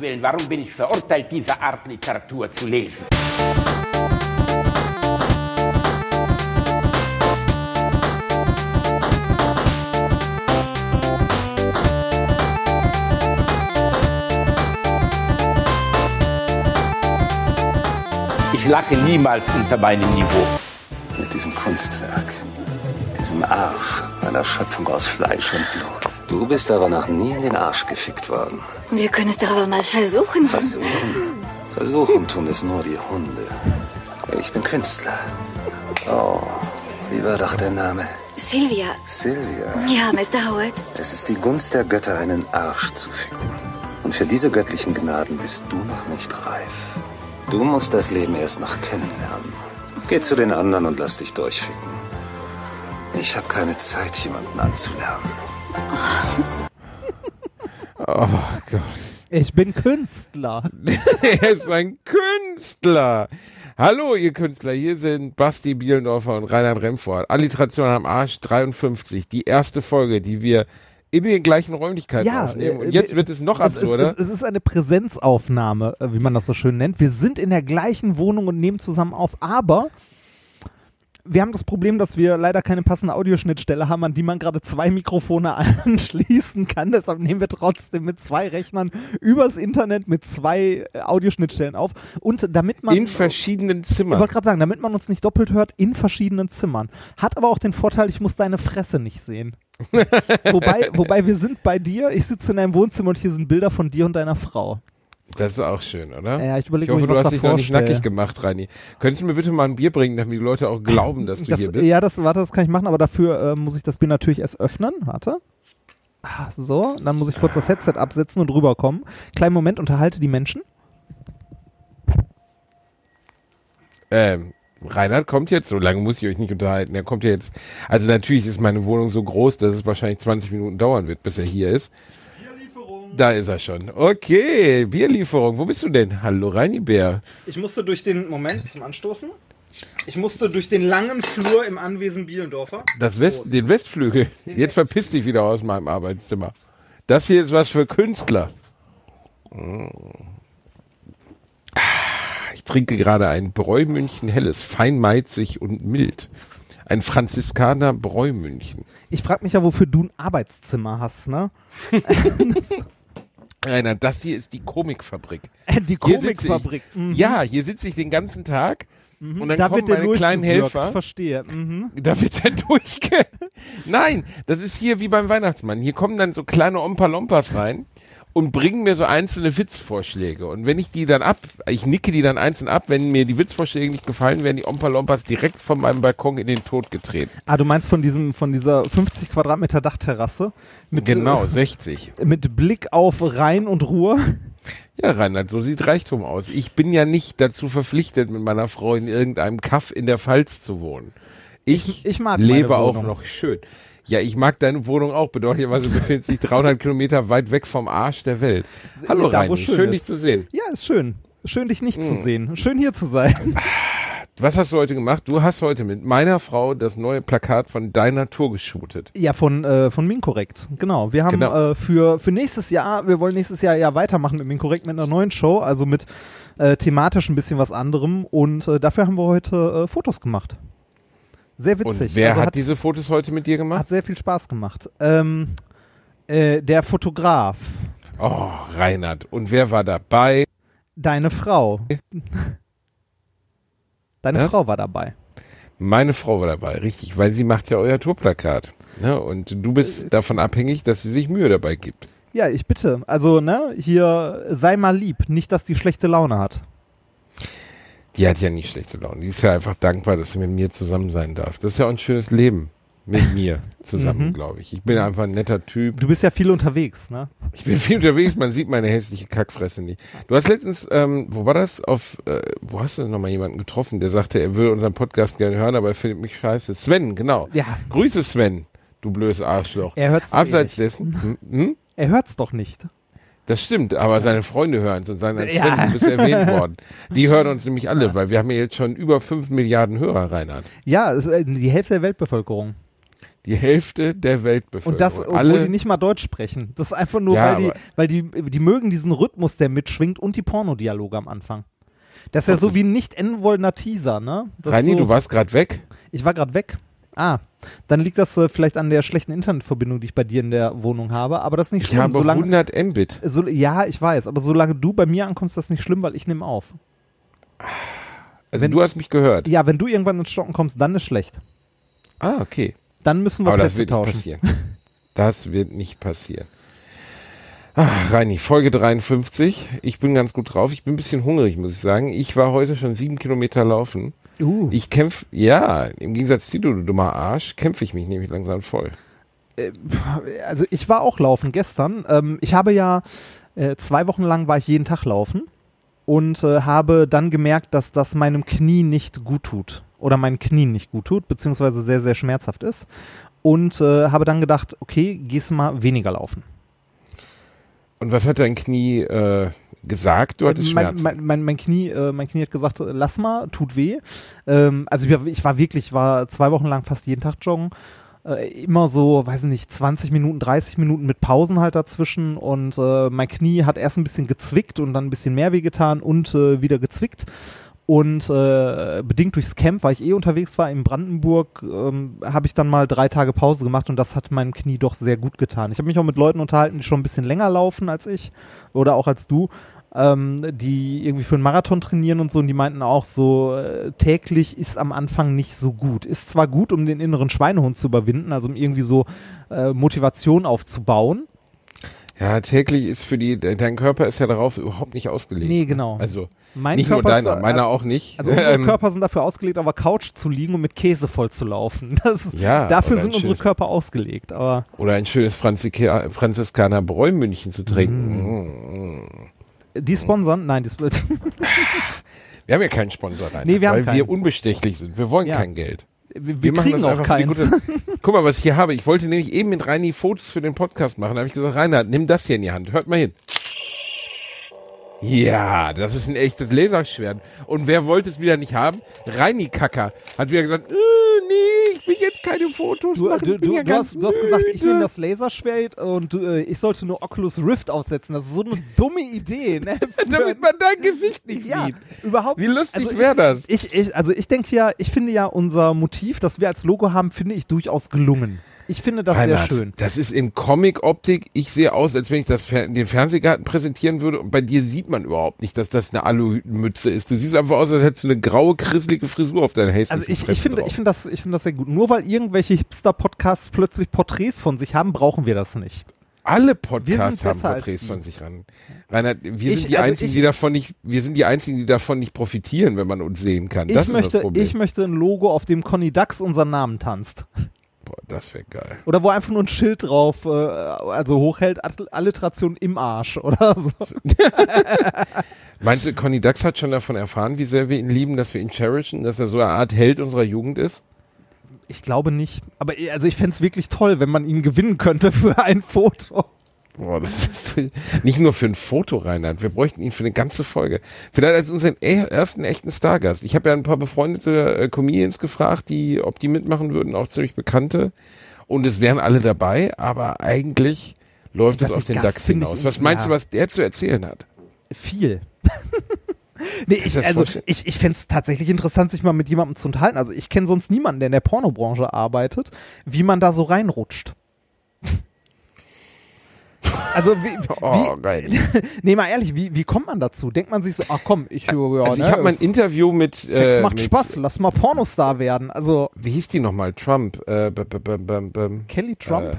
Willen, warum bin ich verurteilt, diese Art Literatur zu lesen? Ich lache niemals unter meinem Niveau. Mit diesem Kunstwerk, diesem Arsch einer Schöpfung aus Fleisch und Blut. Du bist aber noch nie in den Arsch gefickt worden. Wir können es doch aber mal versuchen. Versuchen? Versuchen tun es nur die Hunde. Ich bin Künstler. Oh, wie war doch der Name? Sylvia. Sylvia. Ja, Mr. Howard. Es ist die Gunst der Götter, einen Arsch zu ficken. Und für diese göttlichen Gnaden bist du noch nicht reif. Du musst das Leben erst noch kennenlernen. Geh zu den anderen und lass dich durchficken. Ich habe keine Zeit, jemanden anzulernen. Oh Gott. Ich bin Künstler. er ist ein Künstler. Hallo, ihr Künstler. Hier sind Basti Bielendorfer und Reinhard Remford. Alliteration am Arsch 53. Die erste Folge, die wir in den gleichen Räumlichkeiten Ja, aufnehmen. Und äh, jetzt wir- wird es noch Es ist, absurder. es, es ist eine Präsenzaufnahme, äh, wie man das so schön nennt. Wir sind in der gleichen Wohnung und nehmen zusammen auf, aber wir haben das Problem, dass wir leider keine passende Audioschnittstelle haben, an die man gerade zwei Mikrofone anschließen kann. Deshalb nehmen wir trotzdem mit zwei Rechnern übers Internet mit zwei äh, Audioschnittstellen auf. Und damit man in verschiedenen ich Zimmern. wollte gerade sagen, damit man uns nicht doppelt hört, in verschiedenen Zimmern. Hat aber auch den Vorteil, ich muss deine Fresse nicht sehen. wobei, wobei wir sind bei dir, ich sitze in deinem Wohnzimmer und hier sind Bilder von dir und deiner Frau. Das ist auch schön, oder? Ja, ich überlege, ich hoffe, ich du hast dich noch nicht nackig gemacht, Rani. Könntest du mir bitte mal ein Bier bringen, damit die Leute auch glauben, dass du Das, hier bist? ja, das, warte, das kann ich machen, aber dafür äh, muss ich das Bier natürlich erst öffnen. Warte. Ah, so, dann muss ich kurz das Headset absetzen und rüberkommen. Kleinen Moment, unterhalte die Menschen. Ähm, Reinhard kommt jetzt, so lange muss ich euch nicht unterhalten. Er kommt ja jetzt. Also natürlich ist meine Wohnung so groß, dass es wahrscheinlich 20 Minuten dauern wird, bis er hier ist. Da ist er schon. Okay, Bierlieferung. Wo bist du denn? Hallo, Reini Bär. Ich musste durch den, Moment, zum Anstoßen. Ich musste durch den langen Flur im Anwesen Bielendorfer. Das West, den Westflügel. Jetzt verpiss dich wieder aus meinem Arbeitszimmer. Das hier ist was für Künstler. Ich trinke gerade ein Bräumünchen helles, feinmeizig und mild. Ein Franziskaner Bräumünchen. Ich frage mich ja, wofür du ein Arbeitszimmer hast, ne? Rainer, das hier ist die Komikfabrik. Die Hier sitze Komikfabrik. Mhm. Ja, hier sitze ich den ganzen Tag und dann da kommen meine kleinen Helfer. Verstehe. Mhm. Da wird er durchge... Nein, das ist hier wie beim Weihnachtsmann. Hier kommen dann so kleine Ompa-Lompas rein und bringen mir so einzelne Witzvorschläge. Und wenn ich die dann ab, ich nicke die dann einzeln ab, wenn mir die Witzvorschläge nicht gefallen, werden die Ompa-Lompas direkt von meinem Balkon in den Tod getreten. Ah, du meinst von diesem, von dieser 50 Quadratmeter Dachterrasse? Mit, Genau, 60. äh, Mit Blick auf Rhein und Ruhr. Ja, Reinhard, so sieht Reichtum aus. Ich bin ja nicht dazu verpflichtet, mit meiner Frau in irgendeinem Kaff in der Pfalz zu wohnen. Ich, Ich- ich lebe auch noch schön. Ja, ich mag deine Wohnung auch. Bedeutenderweise befindet sich 300 Kilometer weit weg vom Arsch der Welt. Hallo Da, Reini, schön schön, dich zu sehen. Ja, ist schön. Schön, dich nicht Hm. zu sehen. Schön, hier zu sein. Was hast du heute gemacht? Du hast heute mit meiner Frau das neue Plakat von deiner Tour geshootet. Ja, von, äh, von Minkorrekt. Genau. Wir haben Genau. äh, für, für nächstes Jahr, wir wollen nächstes Jahr ja weitermachen mit Minkorrekt mit einer neuen Show, also mit äh, thematisch ein bisschen was anderem. Und äh, dafür haben wir heute äh, Fotos gemacht. Sehr witzig. Und wer also hat, hat, diese Fotos heute mit dir gemacht? hat sehr viel Spaß gemacht. Ähm, äh, der Fotograf, Oh, Reinhard. Und wer war dabei? deine Frau. Deine Ja? Frau war dabei. Meine Frau war dabei, richtig, weil sie macht ja euer Tourplakat. Ne? Und du Äh, bist davon abhängig, dass sie sich Mühe dabei gibt. Ja, ich bitte. Also, ne, hier sei mal lieb, nicht, dass die schlechte Laune hat. Die hat ja nicht schlechte Laune. Die ist ja einfach dankbar, dass sie mit mir zusammen sein darf. Das ist ja auch ein schönes Leben mit mir zusammen, Mhm. glaube ich. Ich bin einfach ein netter Typ. Du bist ja viel unterwegs, ne? Ich bin viel unterwegs, man sieht meine hässliche Kackfresse nicht. Du hast letztens, ähm, wo war das? Auf, äh, wo hast du nochmal jemanden getroffen, der sagte, er würde unseren Podcast gerne hören, aber er findet mich scheiße. Sven, genau. Ja. Grüße Sven, du blödes Arschloch. Er hört's Abseits dessen, hm, hm? Er hört's doch nicht. Das stimmt, aber seine Freunde hören es und sagen, als Ja. Sven, du bist erwähnt worden. Die hören uns nämlich alle, weil wir haben ja jetzt schon über 5 Milliarden Hörer, Reinhard. Ja, äh, die Hälfte der Weltbevölkerung. Die Hälfte der Weltbevölkerung. Und das, obwohl Alle, die nicht mal Deutsch sprechen. Das ist einfach nur, Ja, weil, die, weil die, die mögen diesen Rhythmus, der mitschwingt und die Pornodialoge am Anfang. Das ist ja so wie ein nicht enden wollender Teaser, ne? Das Reini, so, du warst gerade weg. Ich war gerade weg. Ah, dann liegt das äh, vielleicht an der schlechten Internetverbindung, die ich bei dir in der Wohnung habe. Aber das ist nicht Ich schlimm. habe solange, 100 Mbit. so, ja, ich weiß. Aber solange du bei mir ankommst, ist das nicht schlimm, weil ich nehme auf. Also Wenn- du hast mich gehört. Ja, wenn du irgendwann ins Stocken kommst, dann ist schlecht. Ah, okay. Dann müssen wir Aber das Plätze wird nicht tauschen. passieren. Das wird nicht passieren. Ach, Reini, Folge 53. Ich bin ganz gut drauf. Ich bin ein bisschen hungrig, muss ich sagen. Ich war heute schon sieben Kilometer laufen. Uh. Ich kämpfe, ja, im Gegensatz zu dir, du dummer Arsch, kämpfe ich mich nämlich langsam voll. also ich war auch laufen gestern. Ähm, ich habe ja äh, zwei Wochen lang war ich jeden Tag laufen und äh, habe dann gemerkt, dass das meinem Knie nicht gut tut oder meinen Knien nicht gut tut, beziehungsweise sehr, sehr schmerzhaft ist. Und äh, habe dann gedacht, okay, gehst mal weniger laufen. Und was hat dein Knie äh, gesagt? Du hattest Äh, mein, Schmerzen. mein, mein, mein, Knie, äh, mein Knie hat gesagt, lass mal, tut weh. Ähm, also ich war, ich war wirklich, war zwei Wochen lang fast jeden Tag joggen. Äh, immer so, weiß ich nicht, 20 Minuten, 30 Minuten mit Pausen halt dazwischen und äh, mein Knie hat erst ein bisschen gezwickt und dann ein bisschen mehr wehgetan und äh, wieder gezwickt. Und äh, bedingt durchs Camp, weil ich eh unterwegs war in Brandenburg, ähm, habe ich dann mal drei Tage Pause gemacht und das hat meinem Knie doch sehr gut getan. Ich habe mich auch mit Leuten unterhalten, die schon ein bisschen länger laufen als ich oder auch als du, ähm, die irgendwie für einen Marathon trainieren und so und die meinten auch so, äh, täglich ist am Anfang nicht so gut. Ist zwar gut, um den inneren Schweinehund zu überwinden, also um irgendwie so äh, Motivation aufzubauen. Ja, täglich ist für die, de- dein Körper ist ja darauf überhaupt nicht ausgelegt. Nee, genau. Also Mein nicht nur Körper ist deiner, meiner also, auch nicht. Also unsere Körper sind dafür ausgelegt, auf der Couch zu liegen und mit Käse voll zu laufen. Das ist, Ja, dafür sind unsere Körper ausgelegt. Aber Oder ein schönes Franzika Franziskaner Bräumünchen zu trinken. Mm. die sponsern? Nein, die sp- Wir haben ja keinen Sponsor rein, Nee, wir haben weil wir keinen. unbestechlich sind. Wir wollen Ja. kein Geld. Wir, Wir, machen kriegen das auch keins. gute. Guck mal, was ich hier habe. Ich wollte nämlich eben mit Reini Fotos für den Podcast machen. Da habe ich gesagt, Reinhard, nimm das hier in die Hand. Hört mal hin. Ja, das ist ein echtes Laserschwert. Und wer wollte es wieder nicht haben? Reini Kacker hat wieder gesagt, äh, nee, ich will jetzt keine Fotos Du, machen. du, du, ja du, hast, du hast gesagt, ich nehme das Laserschwert und äh, ich sollte nur Oculus Rift aufsetzen. Das ist so eine dumme Idee. Ne? Damit man dein Gesicht nicht ja, sieht. überhaupt. Wie lustig also wäre das? Ich, ich, also ich denke ja, ich finde ja unser Motiv, das wir als Logo haben, finde ich durchaus gelungen. Ich finde das Reinhard, sehr schön. Das ist in Comic-Optik. Ich sehe aus, als wenn ich das Fer den Fernsehgarten präsentieren würde. Und bei dir sieht man überhaupt nicht, dass das eine Aluhütenmütze ist. Du siehst einfach aus, als hättest du eine graue, krisselige Frisur auf deiner hässlichen Also ich, ich finde, drauf. ich finde das, ich finde das sehr gut. Nur weil irgendwelche Hipster-Podcasts plötzlich Porträts von sich haben, brauchen wir das nicht. Alle Podcasts haben Porträts von sich ran. Reinhard, wir Ich- sind die also einzigen, ich- die davon nicht, wir sind die einzigen, die davon nicht profitieren, wenn man uns sehen kann. Das ich möchte, ich möchte ein Logo, auf dem Conny Dax unseren Namen tanzt. Boah, das wäre geil. Oder wo einfach nur ein Schild drauf, äh, also hochhält, All- Alliteration im Arsch oder so. Meinst du, Conny Dax hat schon davon erfahren, wie sehr wir ihn lieben, dass wir ihn cherishen, dass er so eine Art Held unserer Jugend ist? Ich glaube nicht. Aber also ich fände es wirklich toll, wenn man ihn gewinnen könnte für ein Foto. Boah, das ist nicht nur für ein Foto, Reinhard. Wir bräuchten ihn für eine ganze Folge. Vielleicht als unseren e- ersten echten Stargast. Ich habe ja ein paar befreundete äh, Comedians gefragt, die, ob die mitmachen würden, auch ziemlich bekannte. Und es wären alle dabei, aber eigentlich läuft es Das auf den Gast DAX hinaus. Was meinst du, ja. was der zu erzählen hat? Viel. nee, ich, also ich, ich fände es tatsächlich interessant, sich mal mit jemandem zu unterhalten. Also ich kenne sonst niemanden, der in der Pornobranche arbeitet, wie man da so reinrutscht. Also wie, Oh, wie geil. nee, mal ehrlich, wie, wie kommt man dazu? Denkt man sich so, ach komm, ich, ja, Also ich ne, habe mal ein Interview mit, Sex äh, macht mit Spaß, lass mal Pornostar werden. Also wie hieß die nochmal? Trump. Äh, b- b- b- Kelly Trump, Äh,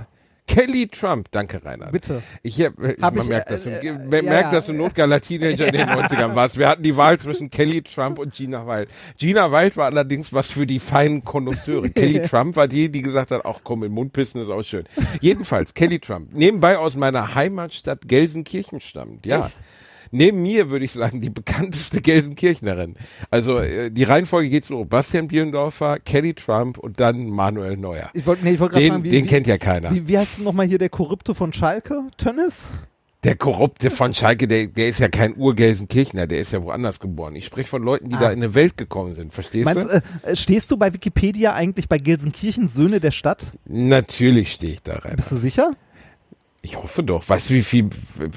Kelly Trump. Danke, Reinhard. bitte. Ich, hab, äh, ich Hab man ich, merkt, dass du, äh, man ja, merkt, ja. dass du notgeiler Teenager in den 90ern warst. Wir hatten die Wahl zwischen Kelly Trump und Gina Wild. Gina Wild war allerdings was für die feinen Konnoisseure. Kelly Trump war die, die gesagt hat, ach komm, in den Mund pissen ist auch schön. Jedenfalls, Kelly Trump. Nebenbei aus meiner Heimatstadt Gelsenkirchen stammt. Ja. Echt? Neben mir würde ich sagen, die bekannteste Gelsenkirchnerin. Also äh, die Reihenfolge geht so, Bastian Bielendorfer, Kelly Trump und dann Manuel Neuer. Ich wollte nee, ich wollt Den, fragen, wie, den wie, kennt ja keiner. wie, wie heißt denn nochmal hier der Korrupte von Schalke? Tönnis? Der Korrupte von Schalke, der, der ist ja kein Urgelsenkirchner, der ist ja woanders geboren. Ich spreche von Leuten, die Ah. da in eine Welt gekommen sind. Verstehst Meinst, du? äh, stehst du bei Wikipedia eigentlich bei Gelsenkirchen Söhne der Stadt? Natürlich stehe ich da rein. Bist du sicher? Ich hoffe doch. Weißt du, wie viel,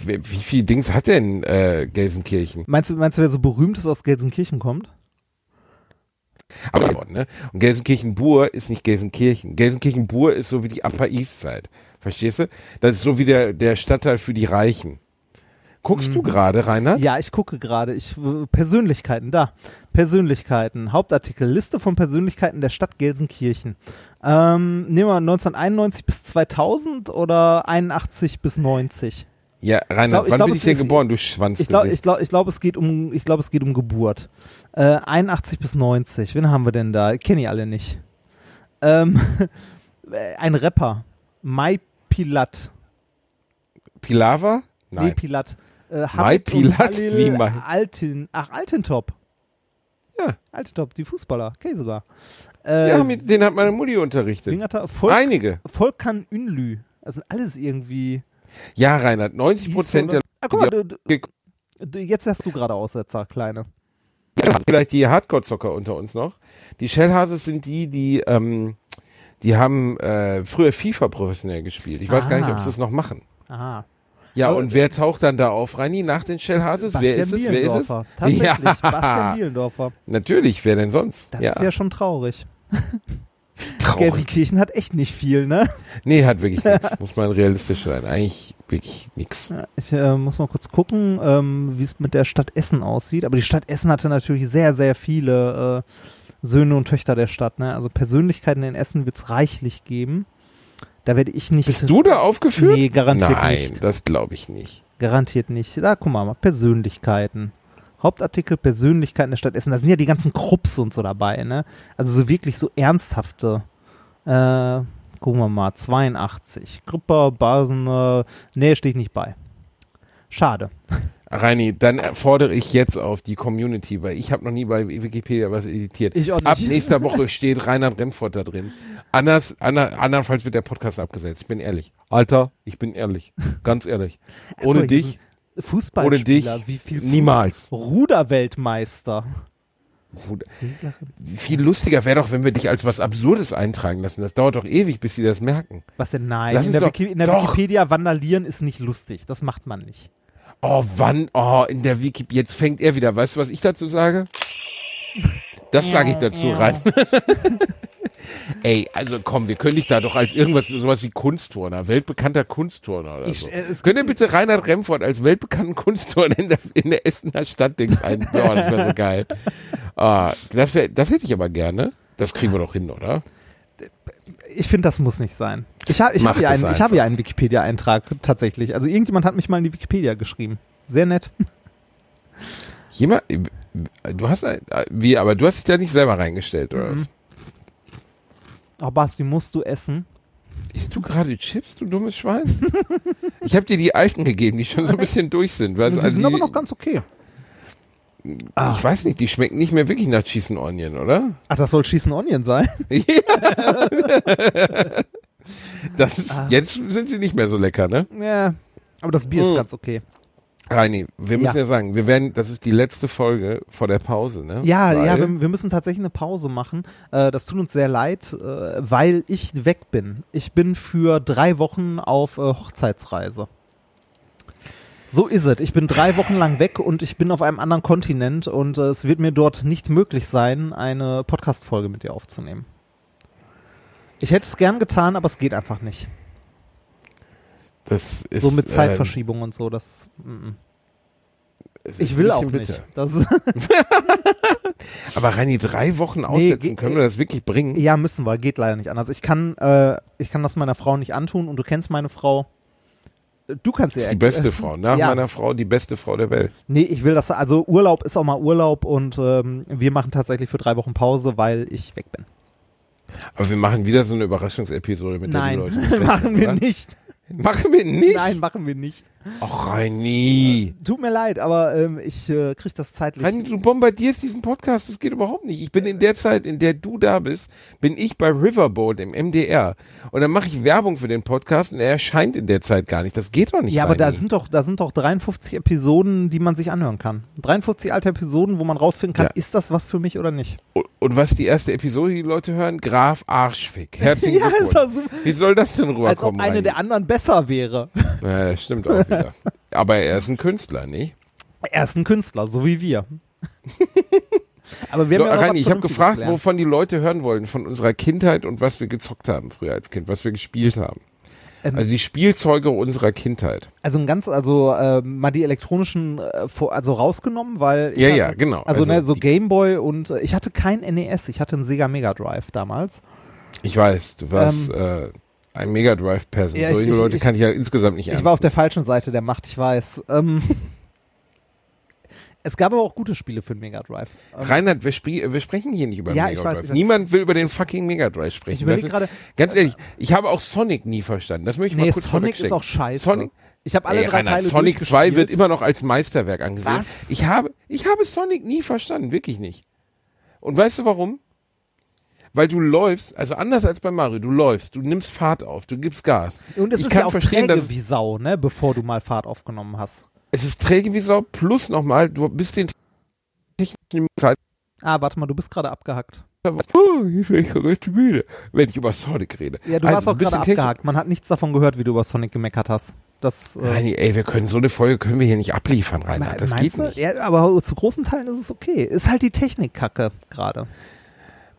wie, viel Dings hat denn äh, Gelsenkirchen? Meinst du, meinst du, wer so berühmt ist aus Gelsenkirchen kommt? Aber, ne? Und Gelsenkirchen-Bur ist nicht Gelsenkirchen. Gelsenkirchen-Bur ist so wie die Upper East Side. Verstehst du? Das ist so wie der, der Stadtteil für die Reichen. Guckst du gerade, Reinhard? Ja, ich gucke gerade. Ich äh, Persönlichkeiten da. Persönlichkeiten. Hauptartikel Liste von Persönlichkeiten der Stadt Gelsenkirchen. Ähm, nehmen wir 1991 bis 2000 oder 81 bis 90. Ja, Reinhard, glaub- ich wann glaub, bin ich denn geboren, du Schwanz? Ich glaube, ich glaube, ich glaube, es geht um, ich glaube, es geht um Geburt. Äh, 81 bis 90. Wen haben wir denn da? Kenne ich alle nicht. Ähm, ein Rapper. Mai Pilat. Pilava? Nee, Nein. Pilat. Äh, Mai Pilat? Wie Mai? Altin, ach, Altintop. Ja. Altintop, die Fußballer. Okay, sogar. Äh, ja, mit, den hat meine Mutti unterrichtet. Wingata, Volk, Einige. Volkan Ünlü. Das sind alles irgendwie. Ja, Reinhard, 90 Prozent der Ah, guck mal, du, du, jetzt hast du gerade Aussetzer, Kleine. vielleicht die Hardcore-Zocker unter uns noch. Die Shellhases sind die, die, ähm, die haben äh, früher FIFA professionell gespielt. Ich weiß gar nicht, ob sie Ah. es noch machen. Aha. Ja, Aber- und wer taucht dann da auf, Reini, nach den Shellhases? Wer ist es? Wer ist es? Tatsächlich, Ja. Bastian Bielendorfer. Natürlich, wer denn sonst? Das ja, ist ja schon traurig. traurig. Gelsenkirchen hat echt nicht viel, ne? Nee, hat wirklich nichts. Muss man realistisch sein. Eigentlich wirklich nichts. Ich äh, muss mal kurz gucken, ähm, wie es mit der Stadt Essen aussieht. Aber die Stadt Essen hatte natürlich sehr, sehr viele äh, Söhne und Töchter der Stadt. Ne? Also Persönlichkeiten in Essen wird es reichlich geben. Da werde ich nicht. Bist du da aufgeführt? Nee, garantiert Nein, nicht. das glaube ich nicht. Garantiert nicht. Da guck mal, mal, Persönlichkeiten. Hauptartikel Persönlichkeiten der Stadt Essen. Da sind ja die ganzen Krupps und so dabei, ne? Also so wirklich so ernsthafte. Äh, gucken wir mal, 82. Krupper, Basen, nee, stehe ich nicht bei. Schade. Reini, dann fordere ich jetzt auf die Community, weil ich habe noch nie bei Wikipedia was editiert. Ich auch nicht. Ab nächster Woche steht Reinhard Remford da drin. Anders, ander, andernfalls wird der Podcast abgesetzt. Ich bin ehrlich. Alter, ich bin ehrlich. Ganz ehrlich. Ohne mal, hier dich, Fußballspieler, ohne dich, wie viel Fuß- niemals. Ruderweltmeister. Viel lustiger wäre doch, wenn wir dich als was Absurdes eintragen lassen. Das dauert doch ewig, bis sie das merken. Was denn? Nein, Lass in der, doch- in der. Wikipedia vandalieren ist nicht lustig. Das macht man nicht. Oh, wann? Oh, in der Wiki. Jetzt fängt er wieder. Weißt du, was ich dazu sage? Das sage ich dazu rein. Ey, also komm, wir können dich da doch als irgendwas, sowas wie Kunstturner, weltbekannter Kunstturner oder Ich- so. äh, Könnt ihr bitte Reinhard Remford als weltbekannten Kunstturner in der, in der Essener Stadtdings einbauen? Das wäre so geil. Ah, das, wär, das hätte ich aber gerne. Das kriegen wir doch hin, oder? Ich finde, das muss nicht sein. Ich, ha, ich habe das einen- hab einen Wikipedia-Eintrag tatsächlich. Also irgendjemand hat mich mal in die Wikipedia geschrieben. Sehr nett. Jemand, du hast, ein, wie, aber du hast dich da nicht selber reingestellt, oder was? Oh, Basti, musst du essen? Isst du gerade Chips, du dummes Schwein? ich habe dir die alten gegeben, die schon so ein bisschen durch sind. Weil, die also sind die, aber noch ganz okay. Ich weiß nicht, die schmecken nicht mehr wirklich nach Cheese and Onion, oder? Ach, das soll Schießen Onion sein? Das ist, Jetzt sind sie nicht mehr so lecker, ne? ja. Aber das Bier ist Mm. ganz okay. Reini, wir müssen Ja. ja. sagen, wir werden, das ist die letzte Folge vor der Pause, ne? Ja, Weil- ja, wir, wir müssen tatsächlich eine Pause machen. Äh, das tut uns sehr leid, äh, weil ich weg bin. Ich bin für drei Wochen auf äh, Hochzeitsreise. So ist es. Ich bin drei Wochen lang weg und ich bin auf einem anderen Kontinent und äh, es wird mir dort nicht möglich sein, eine Podcast-Folge mit dir aufzunehmen. Ich hätte es gern getan, aber es geht einfach nicht. das ist, so mit äh, Zeitverschiebung und so, das. es ist Ich will auch nicht. Aber Reini, drei Wochen aussetzen, ge- können wir das wirklich bringen? Ja, müssen wir. Geht leider nicht anders. Ich kann, äh, ich kann das meiner Frau nicht antun und du kennst meine Frau. Du kannst ihr ist die beste Frau. Nach Ja. meiner Frau die beste Frau der Welt. Nee, ich will das. Also Urlaub ist auch mal Urlaub und ähm, wir machen tatsächlich für drei Wochen Pause, weil ich weg bin. Aber wir machen wieder so eine Überraschungsepisode mit Nein, der die Leute nicht machen wir nicht. Machen wir nicht? Nein, machen wir nicht. Ach, Reini. Tut mir leid, aber ähm, ich äh, krieg das zeitlich. Reini, du bombardierst diesen Podcast, das geht überhaupt nicht. Ich bin in der Zeit, in der du da bist, bin ich bei Riverboat im MDR. Und dann mache ich Werbung für den Podcast und er erscheint in der Zeit gar nicht. Das geht doch nicht. ja, aber da Reini. sind doch, da sind doch 53 Episoden, die man sich anhören kann. 53 alte Episoden, wo man rausfinden kann, Ja. ist das was für mich oder nicht. Und- Und was die erste Episode, die Leute hören? Graf Arschfick. Herzlichen Ja, ist Glückwunsch. doch super. Wie soll das denn rüberkommen? Als ob eine Reini? der anderen besser wäre. Ja, das stimmt auch wieder. Aber er ist ein Künstler, nicht? Er ist ein Künstler, so wie wir. aber wir haben ja noch Reini, ich habe gefragt, gelernt. wovon die Leute hören wollen, von unserer Kindheit und was wir gezockt haben früher als Kind, was wir gespielt haben. Ähm, Also die Spielzeuge unserer Kindheit. Also ein ganz, also äh, mal die elektronischen, äh, also rausgenommen, weil ich Ja, hatte, ja, genau. Also, Also ne, so Gameboy und äh, ich hatte kein NES, ich hatte einen Sega Mega Drive damals. Ich weiß, du warst äh, ein Mega Drive Person. Ja, ich- Solche ich- Leute ich- kann ich ja insgesamt nicht. Ich war auf der falschen Seite der Macht, ich weiß. Ähm, es gab aber auch gute Spiele für den Mega Drive. Ähm, Reinhard, wir, sprie- wir sprechen hier nicht über Ja, Mega ich Drive. ich weiß. Niemand will über den fucking Mega Drive ich sprechen. ist- gerade, Ganz ehrlich, ich habe auch Sonic nie verstanden. Das möchte ich nee, mal kurz Sonic ist auch scheiße. Sonic, ich habe alle Ey, drei Reinhard, Teile Sonic 2 wird immer noch als Meisterwerk angesehen. Was? Ich habe, ich habe Sonic nie verstanden, wirklich nicht. Und weißt du warum? Weil du läufst, also anders als bei Mario, du läufst, du nimmst Fahrt auf, du gibst Gas. Und es ich ist kann ja auch verstehen, träge wie Sau, ne, bevor du mal Fahrt aufgenommen hast. es ist träge wie Sau, plus nochmal, du bist den technischen Zeit. Ah, warte mal, du bist gerade abgehackt. Oh, jetzt bin ich richtig müde, wenn ich über Sonic rede. Ja, du Also, warst auch gerade abgehakt. Man hat nichts davon gehört, wie du über Sonic gemeckert hast. Das, äh, Nein, ey, wir können so eine Folge können wir hier nicht abliefern, Reinhard. Das geht nicht. Ja, aber zu großen Teilen ist es okay. Ist halt die Technikkacke gerade.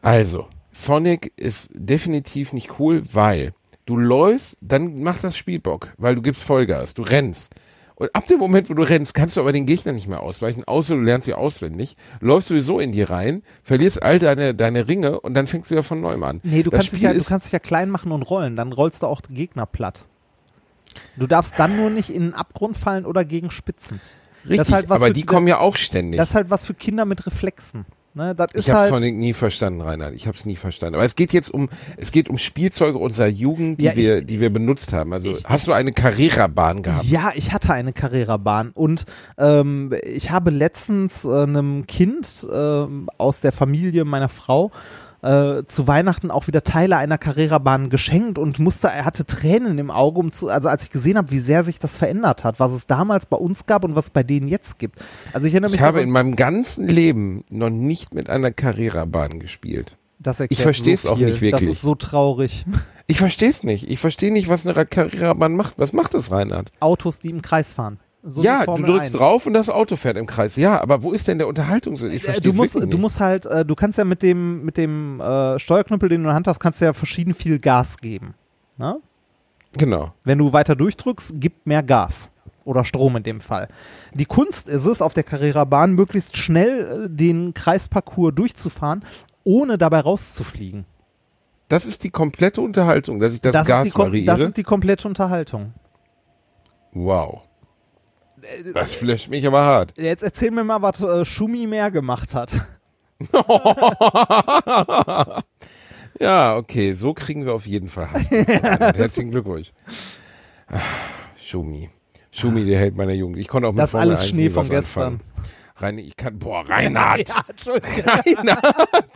Also, Sonic ist definitiv nicht cool, weil du läufst, dann macht das Spiel Bock, weil du gibst Vollgas, du rennst. Und ab dem Moment, wo du rennst, kannst du aber den Gegner nicht mehr ausweichen, außer du lernst sie auswendig, läufst sowieso in die rein, verlierst all deine, deine Ringe und dann fängst du ja von neuem an. Nee, du das kannst, dich ja, du kannst dich ja klein machen und rollen. Dann rollst du auch den Gegner platt. Du darfst dann nur nicht in den Abgrund fallen oder gegen Spitzen. richtig, halt was aber die kommen ja auch ständig. Das ist halt was für Kinder mit Reflexen. Ne, das ist ich habe halt. Sonic nie verstanden, Reinhard. Ich habe es nie verstanden. Aber es geht jetzt um, es geht um Spielzeuge unserer Jugend, die Ja, ich- wir, die wir benutzt haben. Also ich- hast du eine Carrera-Bahn gehabt? Ja, ich hatte eine Carrera-Bahn und ähm, ich habe letztens äh, einem Kind ähm, aus der Familie meiner Frau äh, zu Weihnachten auch wieder Teile einer Carrera-Bahn geschenkt und musste, er hatte Tränen im Auge, um zu, also als ich gesehen habe, wie sehr sich das verändert hat, was es damals bei uns gab und was es bei denen jetzt gibt. Also ich erinnere mich Ich habe daran- in meinem ganzen Leben noch nicht mit einer Carrera-Bahn gespielt. das erklärt ich versteh's so auch nicht wirklich. Das ist so traurig. Ich verstehe es nicht. Ich verstehe nicht, was eine Carrera-Bahn macht. Was macht das, Reinhard? Autos, die im Kreis fahren. So ja, du drückst 1. drauf und das Auto fährt im Kreis. Ja, aber wo ist denn der Unterhaltung? Ich Äh, verstehe du es musst, wirklich du nicht. musst halt, äh, du kannst ja mit dem, mit dem äh, Steuerknüppel, den du in der Hand hast, kannst du ja verschieden viel Gas geben. Ne? genau. Wenn du weiter durchdrückst, gibt mehr Gas. Oder Strom in dem Fall. Die Kunst ist es, auf der Carrera-Bahn möglichst schnell den Kreisparcours durchzufahren, ohne dabei rauszufliegen. Das ist die komplette Unterhaltung, dass ich das, ist Gas variiere. das ist die komplette Unterhaltung. wow. Das flasht mich aber hart. Jetzt erzähl mir mal, was äh, Schumi mehr gemacht hat. Ja, okay, so kriegen wir auf jeden Fall Hass. Herzlichen Glückwunsch. Schumi. Schumi, der Held meiner Jugend. Ich konnte auch mit Das ist alles 1 Schnee von gestern. anfangen. Rein, ich kann, boah, Reinhard. Ja. Reinhard.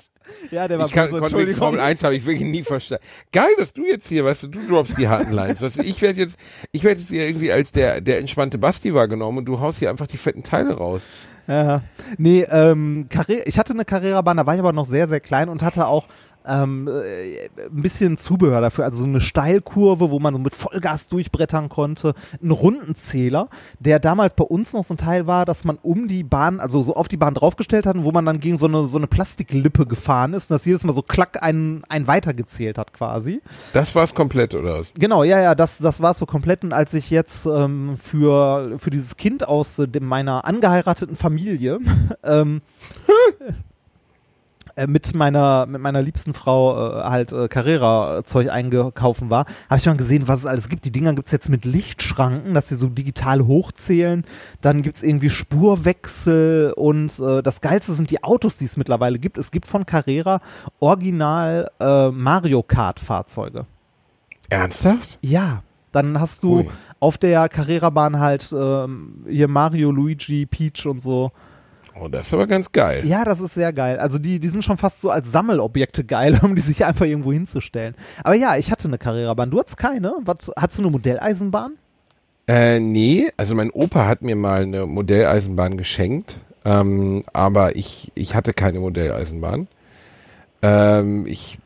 Ja, der war Ich kann, böse, konnte die. Formel 1 habe ich wirklich nie verstanden. Geil, dass du jetzt hier, weißt du, du droppst die harten Lines. Weißt du, ich werde jetzt, ich werde jetzt hier irgendwie als der, der entspannte Basti wahrgenommen und du haust hier einfach die fetten Teile raus. Ja. Nee, ähm, Carre ich hatte eine Carrera-Bahn, da war ich aber noch sehr, sehr klein und hatte auch ähm, äh, ein bisschen Zubehör dafür. Also so eine Steilkurve, wo man so mit Vollgas durchbrettern konnte. Ein Rundenzähler, der damals bei uns noch so ein Teil war, dass man um die Bahn, also so auf die Bahn draufgestellt hat, wo man dann gegen so eine, so eine Plastiklippe gefahren ist und das jedes Mal so klack einen, einen weitergezählt hat quasi. Das war's komplett, oder was? Genau, ja, ja, das, das war so komplett. Und als ich jetzt ähm, für, für dieses Kind aus äh, meiner angeheirateten Familie ähm, äh, mit meiner mit meiner liebsten Frau äh, halt äh, Carrera-Zeug eingekauft war, habe ich mal gesehen, was es alles gibt. Die Dinger gibt's jetzt mit Lichtschranken, dass sie so digital hochzählen. Dann gibt's irgendwie Spurwechsel und äh, das Geilste sind die Autos, die es mittlerweile gibt. Es gibt von Carrera original äh, Mario Kart-Fahrzeuge. Ernsthaft? Ja, Dann hast du Ui. auf der Carrera-Bahn halt ähm, hier Mario, Luigi, Peach und so. Oh, das ist aber ganz geil. Ja, das ist sehr geil. Also die, die sind schon fast so als Sammelobjekte geil, um die sich einfach irgendwo hinzustellen. Aber ja, ich hatte eine Carrera-Bahn. Du hattest keine? Was, hattest du eine Modelleisenbahn? Äh, nee, also mein Opa hat mir mal eine Modelleisenbahn geschenkt, ähm, aber ich, ich hatte keine Modelleisenbahn. Ähm, ich,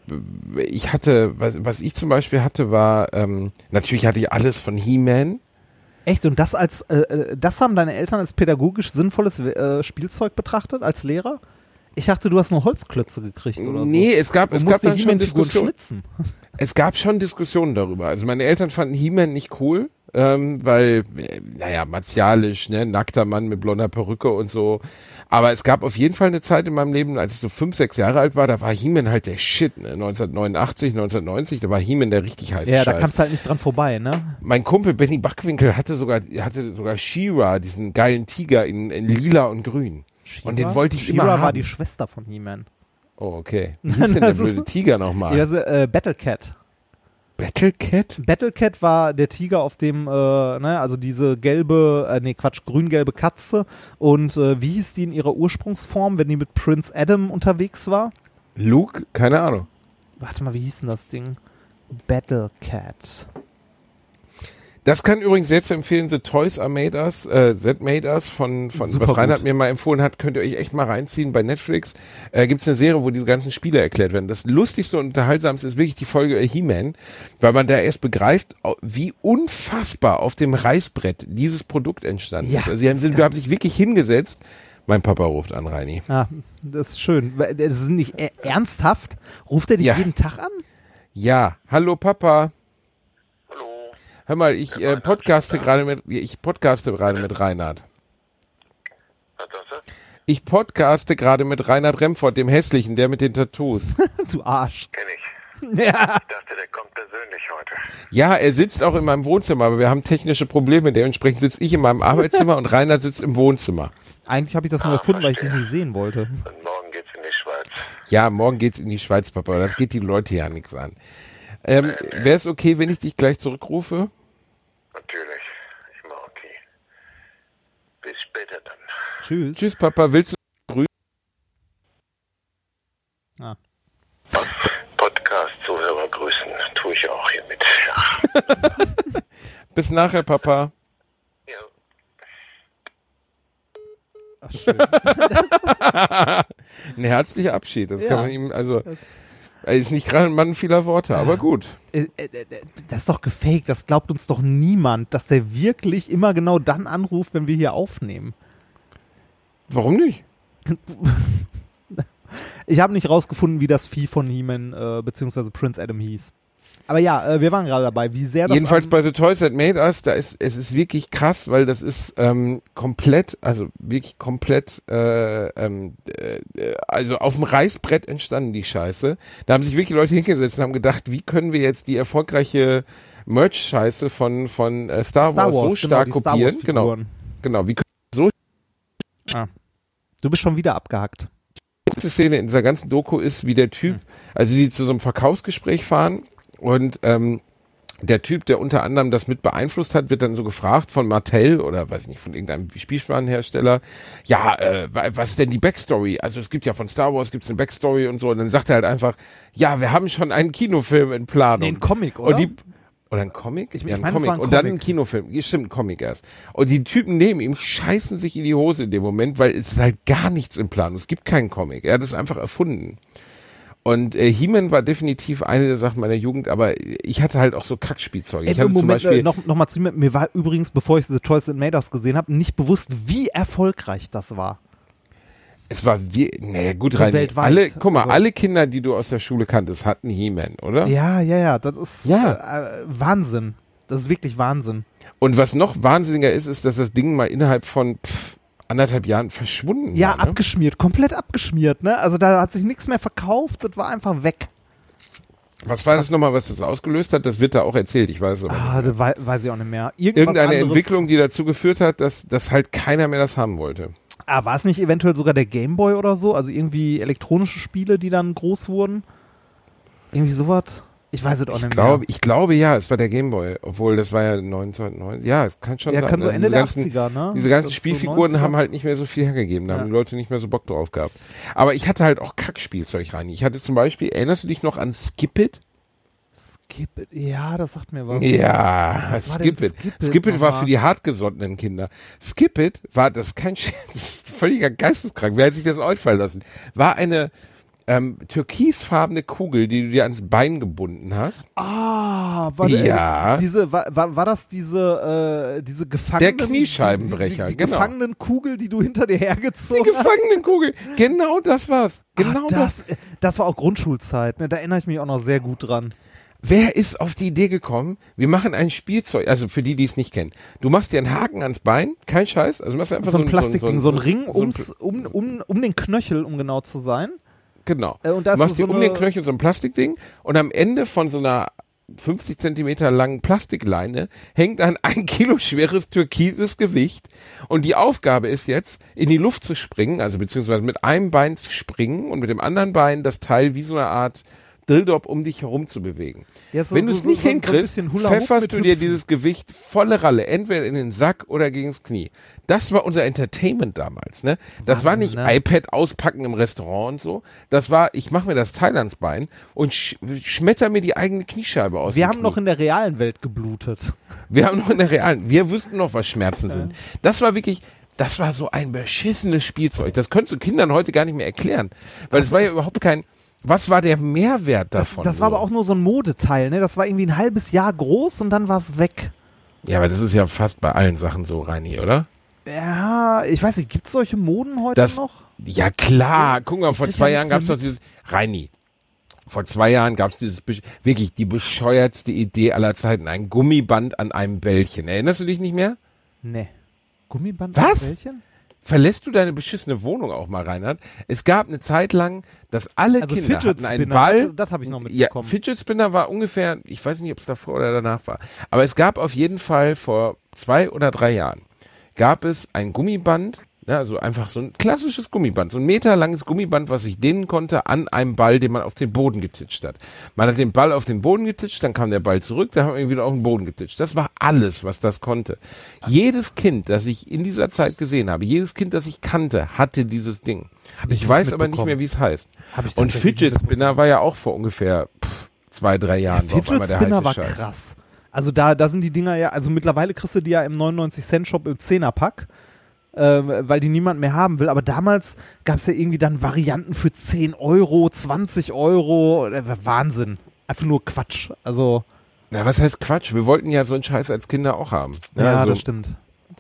ich hatte, was, was ich zum Beispiel hatte, war, ähm, natürlich hatte ich alles von He-Man. Echt? Und das als äh, äh, das haben deine Eltern als pädagogisch sinnvolles äh, Spielzeug betrachtet als Lehrer? Ich dachte, du hast nur Holzklötze gekriegt oder so. Nee, es gab, es gab dann schon Diskussionen. Es gab schon Diskussionen darüber. Also meine Eltern fanden He-Man nicht cool, ähm, weil, äh, naja, martialisch, ne, nackter Mann mit blonder Perücke und so. Aber es gab auf jeden Fall eine Zeit in meinem Leben, als ich so fünf, sechs Jahre alt war, da war He-Man halt der Shit, ne? 1989, 1990, da war He-Man der richtig heiße Ja, da Scheiß. kamst du halt nicht dran vorbei, ne? Mein Kumpel Benny Backwinkel hatte sogar, hatte sogar She-Ra, diesen geilen Tiger in, in lila und grün. Und den wollte ich She-Ra immer war haben. die Schwester von He-Man. Oh, okay. Wie hieß denn der blöde Tiger nochmal? Ja, äh, Battlecat. Battlecat? Battlecat war der Tiger, auf dem, äh, ne, also diese gelbe, äh, nee, Quatsch, grün-gelbe Katze. Und äh, wie hieß die in ihrer Ursprungsform, wenn die mit Prince Adam unterwegs war? Luke? Keine Ahnung. Warte mal, wie hieß denn das Ding? Battlecat. Das kann übrigens sehr zu empfehlen, The Toys Are Made Us, äh, Z Made Us von, von Super was Reinhard gut. mir mal empfohlen hat, könnt ihr euch echt mal reinziehen. Bei Netflix äh, gibt's eine Serie, wo diese ganzen Spiele erklärt werden. Das lustigste und unterhaltsamste ist wirklich die Folge äh, He-Man, weil man da erst begreift, wie unfassbar auf dem Reißbrett dieses Produkt entstanden Ja, ist. Also sie haben, sind, wir haben sich wirklich hingesetzt. Mein Papa ruft an, Reini. Ah, das ist schön. Weil, Das ist nicht äh, ernsthaft. Ruft er dich Ja. jeden Tag an? Ja, hallo Papa. Hör mal, ich äh, podcaste gerade mit, ich podcaste gerade mit Reinhard. was sagst du? Ich podcaste gerade mit Reinhard Remford, dem Hässlichen, der mit den Tattoos. Du Arsch. Kenn ich. Ja. Ich dachte, der kommt persönlich heute. Ja, er sitzt auch in meinem Wohnzimmer, aber wir haben technische Probleme. Dementsprechend sitze ich in meinem Arbeitszimmer und Reinhard sitzt im Wohnzimmer. Eigentlich habe ich das nur erfunden, weil ich dich nicht sehen wollte. Und morgen geht's in die Schweiz. Ja, morgen geht's in die Schweiz, Papa. Das geht die Leute ja nichts an. Ähm, Wäre es okay, wenn ich dich gleich zurückrufe? Natürlich. Ich mach okay. Bis später dann. Tschüss. Tschüss, Papa. Willst du? Ah. Podcast-Zuhörer grüßen. Tue ich auch hiermit. Ja. Bis nachher, Papa. ja. Ach, schön. Ein herzlicher Abschied. Das Ja. kann man ihm, also, ist nicht gerade ein Mann vieler Worte, aber gut. Äh, äh, äh, das ist doch gefaked. Das glaubt uns doch niemand, dass der wirklich immer genau dann anruft, wenn wir hier aufnehmen. Warum nicht? Ich habe nicht rausgefunden, wie das Vieh von He-Man äh, bzw. Prince Adam hieß. Aber ja, äh, wir waren gerade dabei, wie sehr das Jedenfalls bei The Toys That Made Us, da ist es ist wirklich krass, weil das ist ähm, komplett, also wirklich komplett, äh, ähm, äh, also auf dem Reißbrett entstanden die Scheiße. Da haben sich wirklich Leute hingesetzt und haben gedacht, wie können wir jetzt die erfolgreiche Merch-Scheiße von von äh, Star, Star Wars, Wars, so genau, stark die Star kopieren? Genau, genau. Wie Du bist schon wieder abgehackt. letzte Szene in dieser ganzen Doku ist, wie der Typ, also sie zu so einem Verkaufsgespräch fahren und ähm, der Typ, der unter anderem das mit beeinflusst hat, wird dann so gefragt von Mattel oder weiß nicht, von irgendeinem Spielwarenhersteller, ja, äh, wa- was ist denn die Backstory? Also es gibt ja von Star Wars gibt's eine Backstory und so und dann sagt er halt einfach, ja, wir haben schon einen Kinofilm in Planung. Nee, ein Comic, oder? Und die, oder ein Comic? Ich- ja, ein meine, Comic. ein und dann Comic. ein Kinofilm. Ja, stimmt, ein Comic erst. Und die Typen neben ihm scheißen sich in die Hose in dem Moment, weil es ist halt gar nichts im Plan. Es gibt keinen Comic. Er hat es einfach erfunden. Und äh, He-Man war definitiv eine der Sachen meiner Jugend, aber ich hatte halt auch so Kackspielzeug. Ich Ey, hatte zum Beispiel, äh, noch, noch mal zu mir. Mir war übrigens, bevor ich The Toys and Made Us gesehen habe, nicht bewusst, wie erfolgreich das war. es war wie, naja gut, So rein. weltweit. Alle, guck mal, Also- alle Kinder, die du aus der Schule kanntest, hatten He-Man, oder? Ja, ja, ja, das ist Ja. Äh, Wahnsinn. Das ist wirklich Wahnsinn. Und was noch wahnsinniger ist, ist, dass das Ding mal innerhalb von pff, anderthalb Jahren verschwunden Ja, war. Ne? abgeschmiert, komplett abgeschmiert, ne? Also da hat sich nichts mehr verkauft, das war einfach weg. Was war das nochmal, was das ausgelöst hat? Das wird da auch erzählt, ich weiß es aber Ah, nicht. wei weiß ich auch nicht mehr. Irgendwas Irgendeine anderes, Entwicklung, die dazu geführt hat, dass, dass halt keiner mehr das haben wollte. Ah, war es nicht eventuell sogar der Gameboy oder so? Also irgendwie elektronische Spiele, die dann groß wurden? Irgendwie sowas? Ich weiß es auch Ich nicht glaube, mehr. ich glaube ja, es war der Gameboy, obwohl das war ja 1990. Ja, es kann schon Ja, sein. kann so Also Ende der ganzen, 80er, ne? Diese ganzen Das so Spielfiguren 90er. haben halt nicht mehr so viel hergegeben, da Ja. haben die Leute nicht mehr so Bock drauf gehabt. Aber ich hatte halt auch Kackspielzeug rein. Ich hatte zum Beispiel, erinnerst du dich noch an Skip It? Skip it. Ja, das sagt mir was. Ja, Was Skip It. Skip It Skip It war für die hartgesottenen Kinder. Skip It war, das ist kein Scherz, das ist völliger Geisteskrank. Wer hat sich das einfallen lassen? War eine ähm, türkisfarbene Kugel, die du dir ans Bein gebunden hast. Ah, war Ja. Äh, diese, war, war, war das diese, äh, diese Gefangenen? Der Kniescheibenbrecher, die, die, die genau. Gefangenenkugel, die du hinter dir Die hergezogen hast? Gefangenenkugel. Genau das war's. Genau ah, das. das. Das war auch Grundschulzeit, ne? da erinnere ich mich auch noch sehr gut dran. Wer ist auf die Idee gekommen, wir machen ein Spielzeug, also für die, die es nicht kennen. Du machst dir einen Haken ans Bein, kein Scheiß, also machst du einfach So ein Plastikding, so ein Ring so ein ums, um, um, um den Knöchel, um genau zu sein. Genau. Äh, und da du machst so dir um eine- den Knöchel so ein Plastikding und am Ende von so einer 50 Zentimeter langen Plastikleine hängt ein ein Kilo schweres türkises Gewicht und die Aufgabe ist jetzt, in die Luft zu springen, also beziehungsweise mit einem Bein zu springen und mit dem anderen Bein das Teil wie so eine Art Dildop um dich herum zu bewegen. Ja, so- Wenn du es so- nicht so- hinkriegst, pfefferst du dir Hüpfen. dieses Gewicht volle Ralle, entweder in den Sack oder gegens Knie. Das war unser Entertainment damals. Ne? Das war nicht Wahnsinn, ne? iPad auspacken im Restaurant und so. Das war, ich mache mir das Teil ans Bein und sch schmetter mir die eigene Kniescheibe aus. Wir haben noch Knie. in der realen Welt geblutet. wir haben noch in der realen, wir wüssten noch, was Schmerzen sind. Das war wirklich, das war so ein beschissenes Spielzeug. Das könntest du Kindern heute gar nicht mehr erklären. Weil es war ja überhaupt kein, was war der Mehrwert Das, davon? das war so? aber auch nur so ein Modeteil, ne? Das war irgendwie ein halbes Jahr groß und dann war es weg. Ja, aber das ist ja fast bei allen Sachen so, Reini, oder? Ja, ich weiß nicht, gibt es solche Moden heute Das, noch? ja klar, guck mal, vor zwei ja Jahren gab es doch dieses, Reini, vor zwei Jahren gab es dieses, wirklich die bescheuertste Idee aller Zeiten, ein Gummiband an einem Bällchen. Erinnerst du dich nicht mehr? Nee. Gummiband Was? mit Bällchen? Verlässt du deine beschissene Wohnung auch mal, Reinhard? Es gab eine Zeit lang, dass alle Also Kinder Fidget hatten einen Spinner, Ball. das- das hab ich noch Ja, mitbekommen. Fidget Spinner war ungefähr, ich weiß nicht, ob es davor oder danach war, aber es gab auf jeden Fall vor zwei oder drei Jahren, gab es ein Gummiband, ja, also einfach so ein klassisches Gummiband, so ein meterlanges Gummiband, was sich dehnen konnte an einem Ball, den man auf den Boden getitscht hat. Man hat den Ball auf den Boden getitscht, dann kam der Ball zurück, dann hat man ihn wieder auf den Boden getitscht. Das war alles, was das konnte. Jedes Kind, das ich in dieser Zeit gesehen habe, jedes Kind, das ich kannte, hatte dieses Ding. ich Ich nicht weiß aber nicht mehr, wie es heißt. Hab ich Und Fidget Spinner war ja auch vor ungefähr pff, zwei, drei Jahren auf Fidget Spinner war Scheiß. krass. Also da, da sind die Dinger ja, also mittlerweile kriegst du die ja im 99-Cent-Shop im 10er-Pack, ähm, weil die niemand mehr haben will. Aber damals gab es ja irgendwie dann Varianten für 10 Euro, 20 Euro. Äh, Wahnsinn. Einfach nur Quatsch. Also, Na, was heißt Quatsch? Wir wollten ja so einen Scheiß als Kinder auch haben. Ne, ja, also, das stimmt.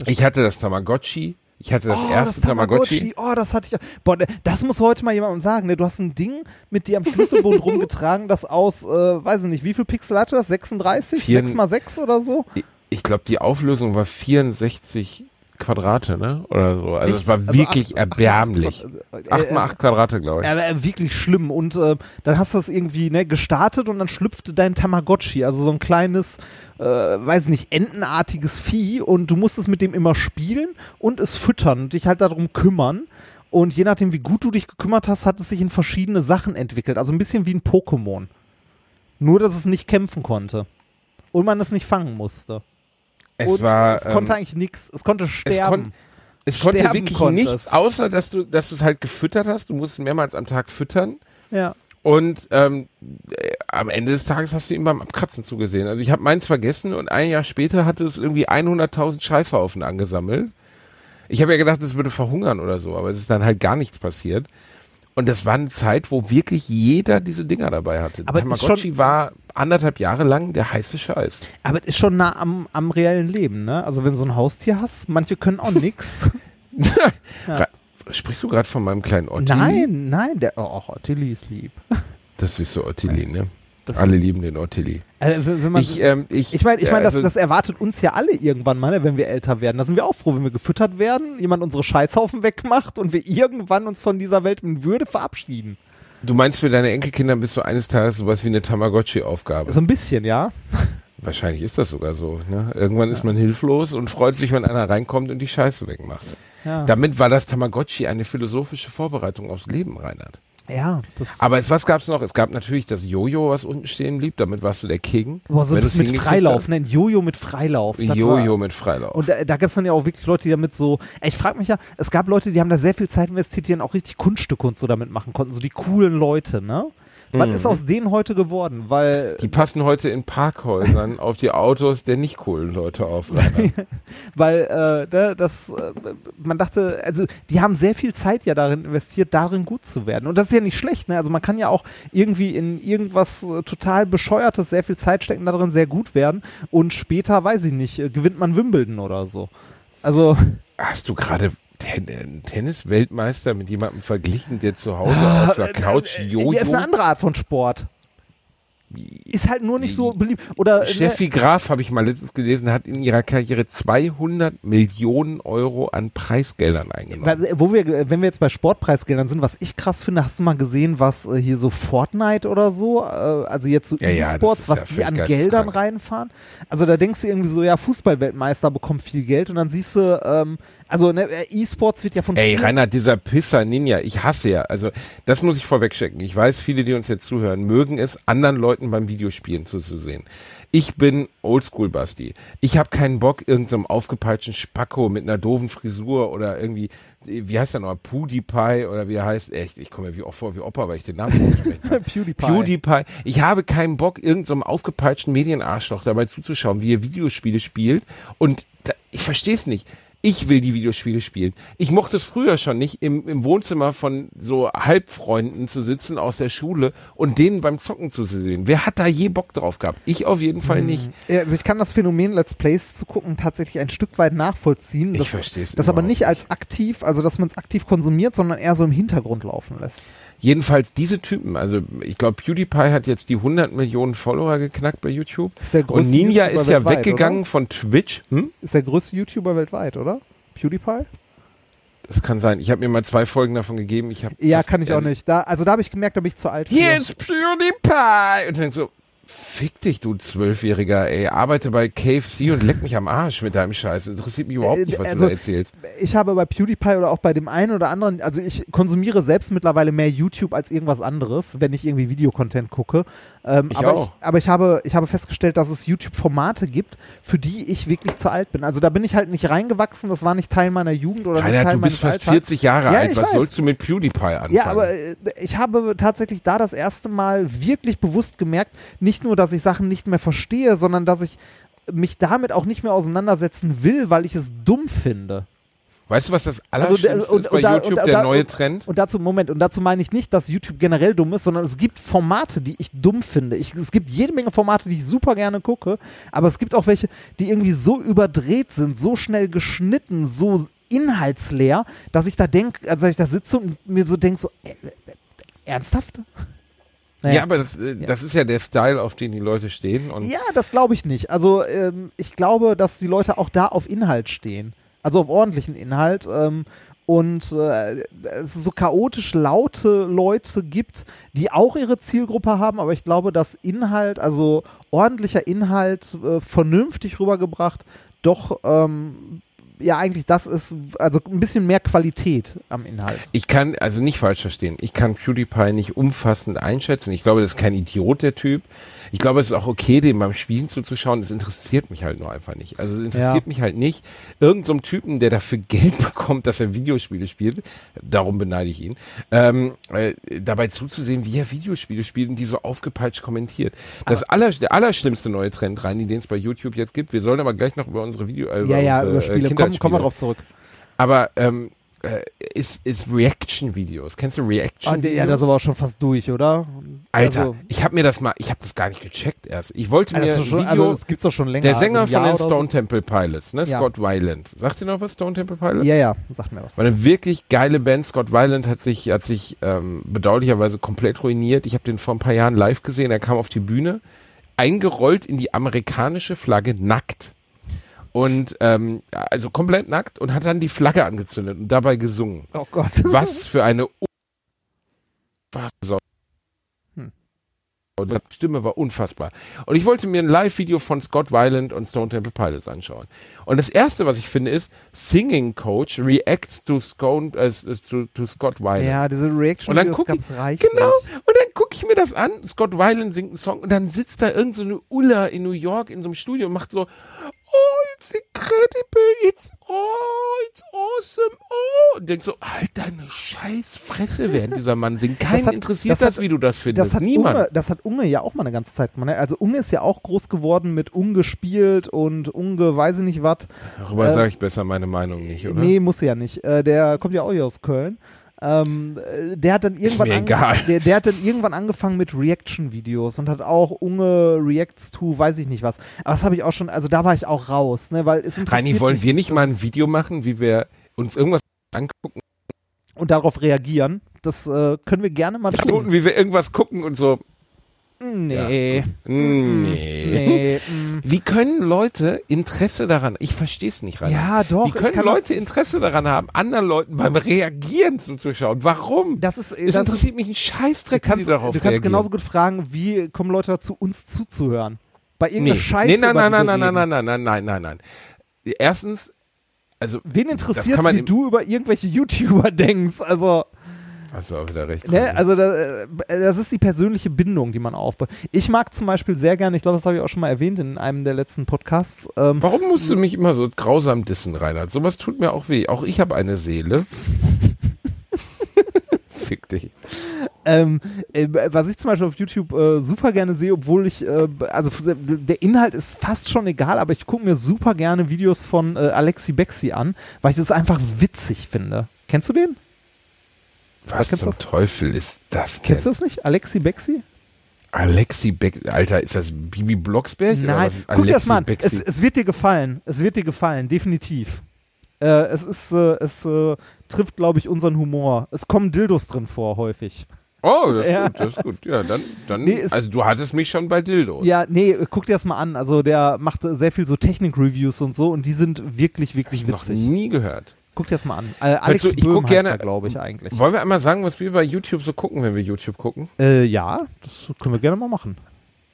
Ich hatte das Tamagotchi. Ich hatte das oh, erste das Tamagotchi. Tamagotchi. Oh, das hatte ich. auch. Boah, das muss heute mal jemandem sagen. Ne? Du hast ein Ding mit dir am Schlüsselbund rumgetragen, das aus, äh, weiß ich nicht, wie viel Pixel hatte das? 36? Vier- 6 mal 6 oder so? Ich- Ich glaube, die Auflösung war 64 Quadrate, ne? Oder so. Also es war Also wirklich acht- acht mal acht erbärmlich. Quadrat- äh, 8 mal äh, 8 Quadrate, glaube ich. Ja, aber wirklich schlimm. Und äh, dann hast du das irgendwie ne, gestartet und dann schlüpfte dein Tamagotchi, also so ein kleines, äh, weiß nicht, entenartiges Vieh und du musstest mit dem immer spielen und es füttern und dich halt darum kümmern. Und je nachdem, wie gut du dich gekümmert hast, hat es sich in verschiedene Sachen entwickelt. Also ein bisschen wie ein Pokémon. Nur, dass es nicht kämpfen konnte. Und man es nicht fangen musste. Es und war. es konnte ähm, eigentlich nichts. Es konnte es, sterben. kon es konnte Sterben wirklich konnte nichts, es. außer dass du, dass du es halt gefüttert hast. Du musst mehrmals am Tag füttern. ja. Und ähm, äh, am Ende des Tages hast du ihm beim Abkratzen zugesehen. Also ich habe meins vergessen und ein Jahr später hatte es irgendwie 100.000 Scheißhaufen angesammelt. Ich habe ja gedacht, es würde verhungern oder so, aber es ist dann halt gar nichts passiert. Und das war eine Zeit, wo wirklich jeder diese Dinger dabei hatte. Aber Tamagotchi schon- war anderthalb Jahre lang der heiße Scheiß. Aber es ist schon nah am, am reellen Leben, ne? Also wenn du so ein Haustier hast, manche können auch nix. Ra- Sprichst du gerade von meinem kleinen Ottili? Nein, nein, der, oh, Ottilie ist lieb. Das ist so Ottili, ne? Das- Alle lieben den Ottili. Äh, man, Ich, ähm, ich, ich meine, ich mein, das, also- das erwartet uns ja alle irgendwann mal, ne, wenn wir älter werden. Da sind wir auch froh, wenn wir gefüttert werden, jemand unsere Scheißhaufen wegmacht und wir irgendwann uns von dieser Welt in Würde verabschieden. Du meinst, für deine Enkelkinder bist du eines Tages sowas wie eine Tamagotchi-Aufgabe? So ein bisschen, ja. Wahrscheinlich ist das sogar so. Ne? Irgendwann ist man hilflos und freut sich, wenn einer reinkommt und die Scheiße wegmacht. ja. Damit war das Tamagotchi eine philosophische Vorbereitung aufs Leben, Reinhard. Ja, das Aber es, was gab's noch? Es gab natürlich das Jojo, was unten stehen blieb. Damit warst du der King. Boah, so mit Freilauf, ne? Jojo mit Freilauf. Jojo mit Freilauf. Und da, da gab es dann ja auch wirklich Leute, die damit so. Ich frage mich ja, es gab Leute, die haben da sehr viel Zeit investiert, die dann auch richtig Kunststücke und so damit machen konnten. So die coolen Leute, ne? Was ist aus denen heute geworden? Weil, Mhm. die passen heute in Parkhäusern auf die Autos der nicht coolen Leute auf. Weil äh, da- das, äh, man dachte, also die haben sehr viel Zeit ja darin investiert, darin gut zu werden. Und das ist ja nicht schlecht, ne? Also man kann ja auch irgendwie in irgendwas äh, total bescheuertes sehr viel Zeit stecken, darin sehr gut werden und später, weiß ich nicht, gewinnt man Wimbledon oder so. Also Hast du gerade Ten einen Tennis-Weltmeister mit jemandem verglichen, der zu Hause auf der Couch Jojo? Ja, ist eine andere Art von Sport. Ist halt nur nicht so beliebt. Oder Steffi Graf, habe ich mal letztens gelesen, hat in ihrer Karriere 200 Millionen Euro an Preisgeldern eingenommen. Äh, Wo wir, wenn wir jetzt bei Sportpreisgeldern sind, was ich krass finde, hast du mal gesehen, was äh, hier so Fortnite oder so, äh, also jetzt so Ja, ja, E-Sports, ist was ja die an. Geldern reinfahren? Also da denkst du irgendwie so, ja, Fußballweltmeister bekommt viel Geld und dann siehst du, ähm, also ne, E-Sports wird ja von Ey, Reinhard, dieser Pisser Ninja, ich hasse ja. Also, das muss ich vorwegchecken. Ich weiß, viele, die uns jetzt zuhören, mögen es, anderen Leuten beim Videospielen zuzusehen. Ich bin Oldschool-Basti. Ich habe keinen Bock, irgendeinem aufgepeitschten Spacko mit einer doofen Frisur oder irgendwie, wie heißt der noch, PewDiePie oder wie er heißt, echt, ich komme mir wie auch vor wie Opa, weil ich den Namen nicht. PewDiePie. PewDiePie. Ich habe keinen Bock, irgendeinem aufgepeitschten Medienarschloch dabei zuzuschauen, wie er Videospiele spielt. Und da, ich verstehe es nicht. Ich will die Videospiele spielen. Ich mochte es früher schon nicht, im, im Wohnzimmer von so Halbfreunden zu sitzen aus der Schule und denen beim Zocken zuzusehen. Wer hat da je Bock drauf gehabt? Ich auf jeden Fall nicht. Ja, Also ich kann das Phänomen Let's Plays zu gucken tatsächlich ein Stück weit nachvollziehen. Ich Das- versteh's Das aber nicht als aktiv, also dass man es aktiv konsumiert, sondern eher so im Hintergrund laufen lässt. Jedenfalls diese Typen, also ich glaube, PewDiePie hat jetzt die 100 Millionen Follower geknackt bei YouTube. Ist der Und größte Ninja YouTuber ist ja weltweit, weggegangen Oder? von Twitch. Hm? Ist der größte YouTuber weltweit, oder? PewDiePie? Das kann sein. Ich habe mir mal zwei Folgen davon gegeben. Ich hab Ja, kann ich auch nicht. Da, also da habe ich gemerkt, da bin ich zu alt. Hier ist PewDiePie! Und dann so, fick dich, du Zwölfjähriger, ey. Arbeite bei KFC und leck mich am Arsch mit deinem Scheiß. Interessiert mich überhaupt Äh, nicht, was also- du da erzählst. Ich habe bei PewDiePie oder auch bei dem einen oder anderen, also ich konsumiere selbst mittlerweile mehr YouTube als irgendwas anderes, wenn ich irgendwie Videocontent gucke. Ähm, Ich aber auch. Ich, aber ich habe, ich habe festgestellt, dass es YouTube-Formate gibt, für die ich wirklich zu alt bin. Also da bin ich halt nicht reingewachsen, das war nicht Teil meiner Jugend oder Reinhard, Teil du bist fast Alltags. 40 Jahre Ja, alt. Was weiß. sollst du mit PewDiePie anfangen? Ja, aber äh, ich habe tatsächlich da das erste Mal wirklich bewusst gemerkt, nicht nur, dass ich Sachen nicht mehr verstehe, sondern dass ich mich damit auch nicht mehr auseinandersetzen will, weil ich es dumm finde. Weißt du, was das Also, Allerschlimmste und- ist bei und YouTube, und der neue Trend? Und dazu, Moment, und dazu meine ich nicht, dass YouTube generell dumm ist, sondern es gibt Formate, die ich dumm finde. Ich, es gibt jede Menge Formate, die ich super gerne gucke, aber es gibt auch welche, die irgendwie so überdreht sind, so schnell geschnitten, so inhaltsleer, dass ich da denke, also ich da sitze und mir so denke, so, äh, äh, ernsthaft? Naja. Ja, aber das, äh, das ist ja der Style, auf den die Leute stehen. Und Ja, das glaube ich nicht. Also ähm, ich glaube, dass die Leute auch da auf Inhalt stehen. Also auf ordentlichen Inhalt. Ähm, und äh, es so chaotisch laute Leute gibt, die auch ihre Zielgruppe haben, aber ich glaube, dass Inhalt, also ordentlicher Inhalt, äh, vernünftig rübergebracht, doch ähm, ja eigentlich das ist, also ein bisschen mehr Qualität am Inhalt. Ich kann, also nicht falsch verstehen, ich kann PewDiePie nicht umfassend einschätzen. Ich glaube, das ist kein Idiot, der Typ. Ich glaube, es ist auch okay, dem beim Spielen zuzuschauen. Es interessiert mich halt nur einfach nicht. Also es interessiert Ja. mich halt nicht. Irgend so einem Typen, der dafür Geld bekommt, dass er Videospiele spielt, darum beneide ich ihn, ähm, äh, dabei zuzusehen, wie er Videospiele spielt und die so aufgepeitscht kommentiert. Das aller, der allerschlimmste neue Trend rein, den es bei YouTube jetzt gibt. Wir sollen aber gleich noch über unsere Video, äh, Ja, ja, unsere, über äh, Spiele. Komm, Kindheitsspiele. kommen wir drauf zurück. Aber ähm, äh, ist, ist Reaction-Videos. Kennst du Ah, Reaction-Videos? ja, das ist aber auch schon fast durch, oder? Alter, Also, ich habe mir das mal, ich habe das gar nicht gecheckt erst. Ich wollte mir Also, ist schon, Video, also das gibt's doch schon länger. der also Sänger ein von den Stone Temple Pilots, ne, Ja. Scott Weiland. Sagt ihr noch was, Stone Temple Pilots? So. Ja, ja, sag mir was. War eine wirklich geile Band. Scott Weiland hat sich, hat sich ähm, bedauerlicherweise komplett ruiniert. Ich habe den vor ein paar Jahren live gesehen. Er kam auf die Bühne, eingerollt in die amerikanische Flagge, nackt. Und ähm, also komplett nackt und hat dann die Flagge angezündet und dabei gesungen. Oh Gott. Was für eine unfassbare Sau. Hm. Und die Stimme war unfassbar. Und ich wollte mir ein Live-Video von Scott Weiland und Stone Temple Pilots anschauen. Und das erste, was ich finde, ist, Singing Coach reacts to, Scone, äh, to, to Scott Weiland. Ja, diese reaction Und dann guck ich, reichlich. genau, und dann gucke ich mir das an. Scott Weiland singt einen Song und dann sitzt da irgend so eine Ulla in New York in so einem Studio und macht so, oh, it's incredible, it's, oh, it's awesome, oh. Und denkst so, halt deine scheiß Fresse, während dieser Mann singt. Keinen hat- interessiert das das, hat- wie du das findest. Das hat, Niemand. Unge, das hat Unge ja auch mal eine ganze Zeit gemacht. ne? Also Unge ist ja auch groß geworden mit Ungespielt und Unge weiß ich nicht was. Darüber äh, sage ich besser meine Meinung nicht, oder? Nee, muss ja nicht. Äh, der kommt ja auch hier aus Köln. Ähm, äh, der hat dann irgendwann mir ange- egal. Der, der hat dann irgendwann angefangen mit Reaction-Videos und hat auch Unge Reacts to, weiß ich nicht was. Aber das habe ich auch schon, also da war ich auch raus, ne, weil es Reini, wollen mich wir nicht mal ein ist- Video machen, wie wir uns irgendwas angucken, und darauf reagieren. Das äh, können wir gerne mal tun. Minuten, wie wir irgendwas gucken und so, Nee. mm, nee. Nee. mm. Wie können Leute Interesse daran, ich verstehe es nicht, Rainer. Ja, doch. Wie können Leute Interesse daran haben, anderen Leuten beim Reagieren zuzuschauen? Warum? Das ist, es das interessiert mich ein Du Scheißdreck, wie kannst, darauf du kannst reagieren. genauso gut fragen, wie kommen Leute dazu, uns zuzuhören? Bei irgendeiner nee. Scheiße. nee, nein, nein, nein, nein, nein, reden. nein, nein, nein, nein, nein, nein. Erstens, also, Wen interessiert wie du über irgendwelche YouTuber denkst? Also, hast du auch wieder recht. ne, also da, äh, das ist die persönliche Bindung, die man aufbaut. Ich mag zum Beispiel sehr gerne, ich glaube, das habe ich auch schon mal erwähnt in einem der letzten Podcasts. Ähm, Warum musst du mich immer so grausam dissen, Reinhard? Sowas tut mir auch weh. Auch ich habe eine Seele. Fick dich. Ähm, äh, was ich zum Beispiel auf YouTube äh, super gerne sehe, obwohl ich, äh, also der Inhalt ist fast schon egal, aber ich gucke mir super gerne Videos von äh, Alexi Bexi an, weil ich das einfach witzig finde. Kennst du den? Was kennst zum das? Teufel ist das denn? Kennst du das nicht? Alexi Bexi? Alexi Beck, Alter, ist das Bibi Blocksberg? oder Nein, ist guck dir das mal an. Es, es wird dir gefallen. Es wird dir gefallen, definitiv. Äh, es ist, äh, es äh, trifft, glaube ich, unseren Humor. Es kommen Dildos drin vor, häufig. oh, das ist Ja. gut, das ist gut. Ja, dann, dann Nee, also du hattest mich schon bei Dildos. Ja, nee, guck dir das mal an. Also der macht sehr viel so Technik-Reviews und so und die sind wirklich, wirklich Noch witzig. nie gehört. Guck dir das mal an. Äh, Alex du, ich Böhm gerne- er, glaube ich, eigentlich. Wollen wir einmal sagen, was wir bei YouTube so gucken, wenn wir YouTube gucken? Äh, ja, das können wir gerne mal machen.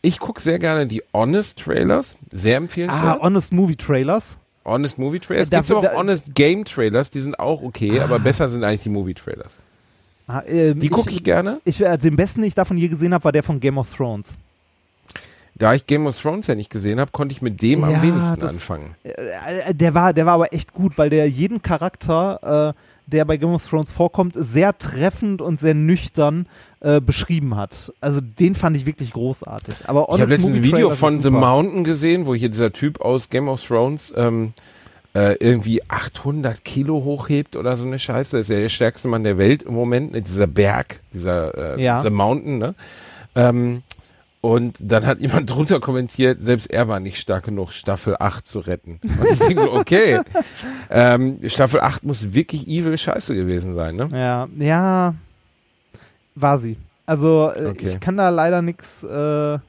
Ich gucke sehr gerne die Honest Trailers, sehr Ah, empfehlenswert. Honest Movie Trailers. Honest Movie Trailers. Es Da- gibt aber da- auch Honest Game Trailers, die sind auch okay, aber besser sind eigentlich die Movie Trailers. Ah, ähm, Die gucke ich gerne. Ich, äh, den besten, den ich davon je gesehen habe, war der von Game of Thrones. Da ich Game of Thrones ja nicht gesehen habe, konnte ich mit dem am Ja, wenigsten das- anfangen. Äh, der war, der war aber echt gut, weil der jeden Charakter, äh, der bei Game of Thrones vorkommt, sehr treffend und sehr nüchtern äh, beschrieben hat. Also den fand ich wirklich großartig. Aber Ich habe letztens ein Video von The. Mountain gesehen, wo hier dieser Typ aus Game of Thrones ähm, äh, irgendwie 800 Kilo hochhebt oder so eine Scheiße. Das ist ja der stärkste Mann der Welt im Moment, ne? dieser Berg, dieser äh, Ja. The Mountain. Ne? Ähm, und dann hat jemand drunter kommentiert, selbst er war nicht stark genug, Staffel 8 zu retten. Und ich denke so, okay, ähm, Staffel 8 muss wirklich evil Scheiße gewesen sein. Ne? Ja, ja, war sie. Also äh, Okay. ich kann da leider nichts. Äh,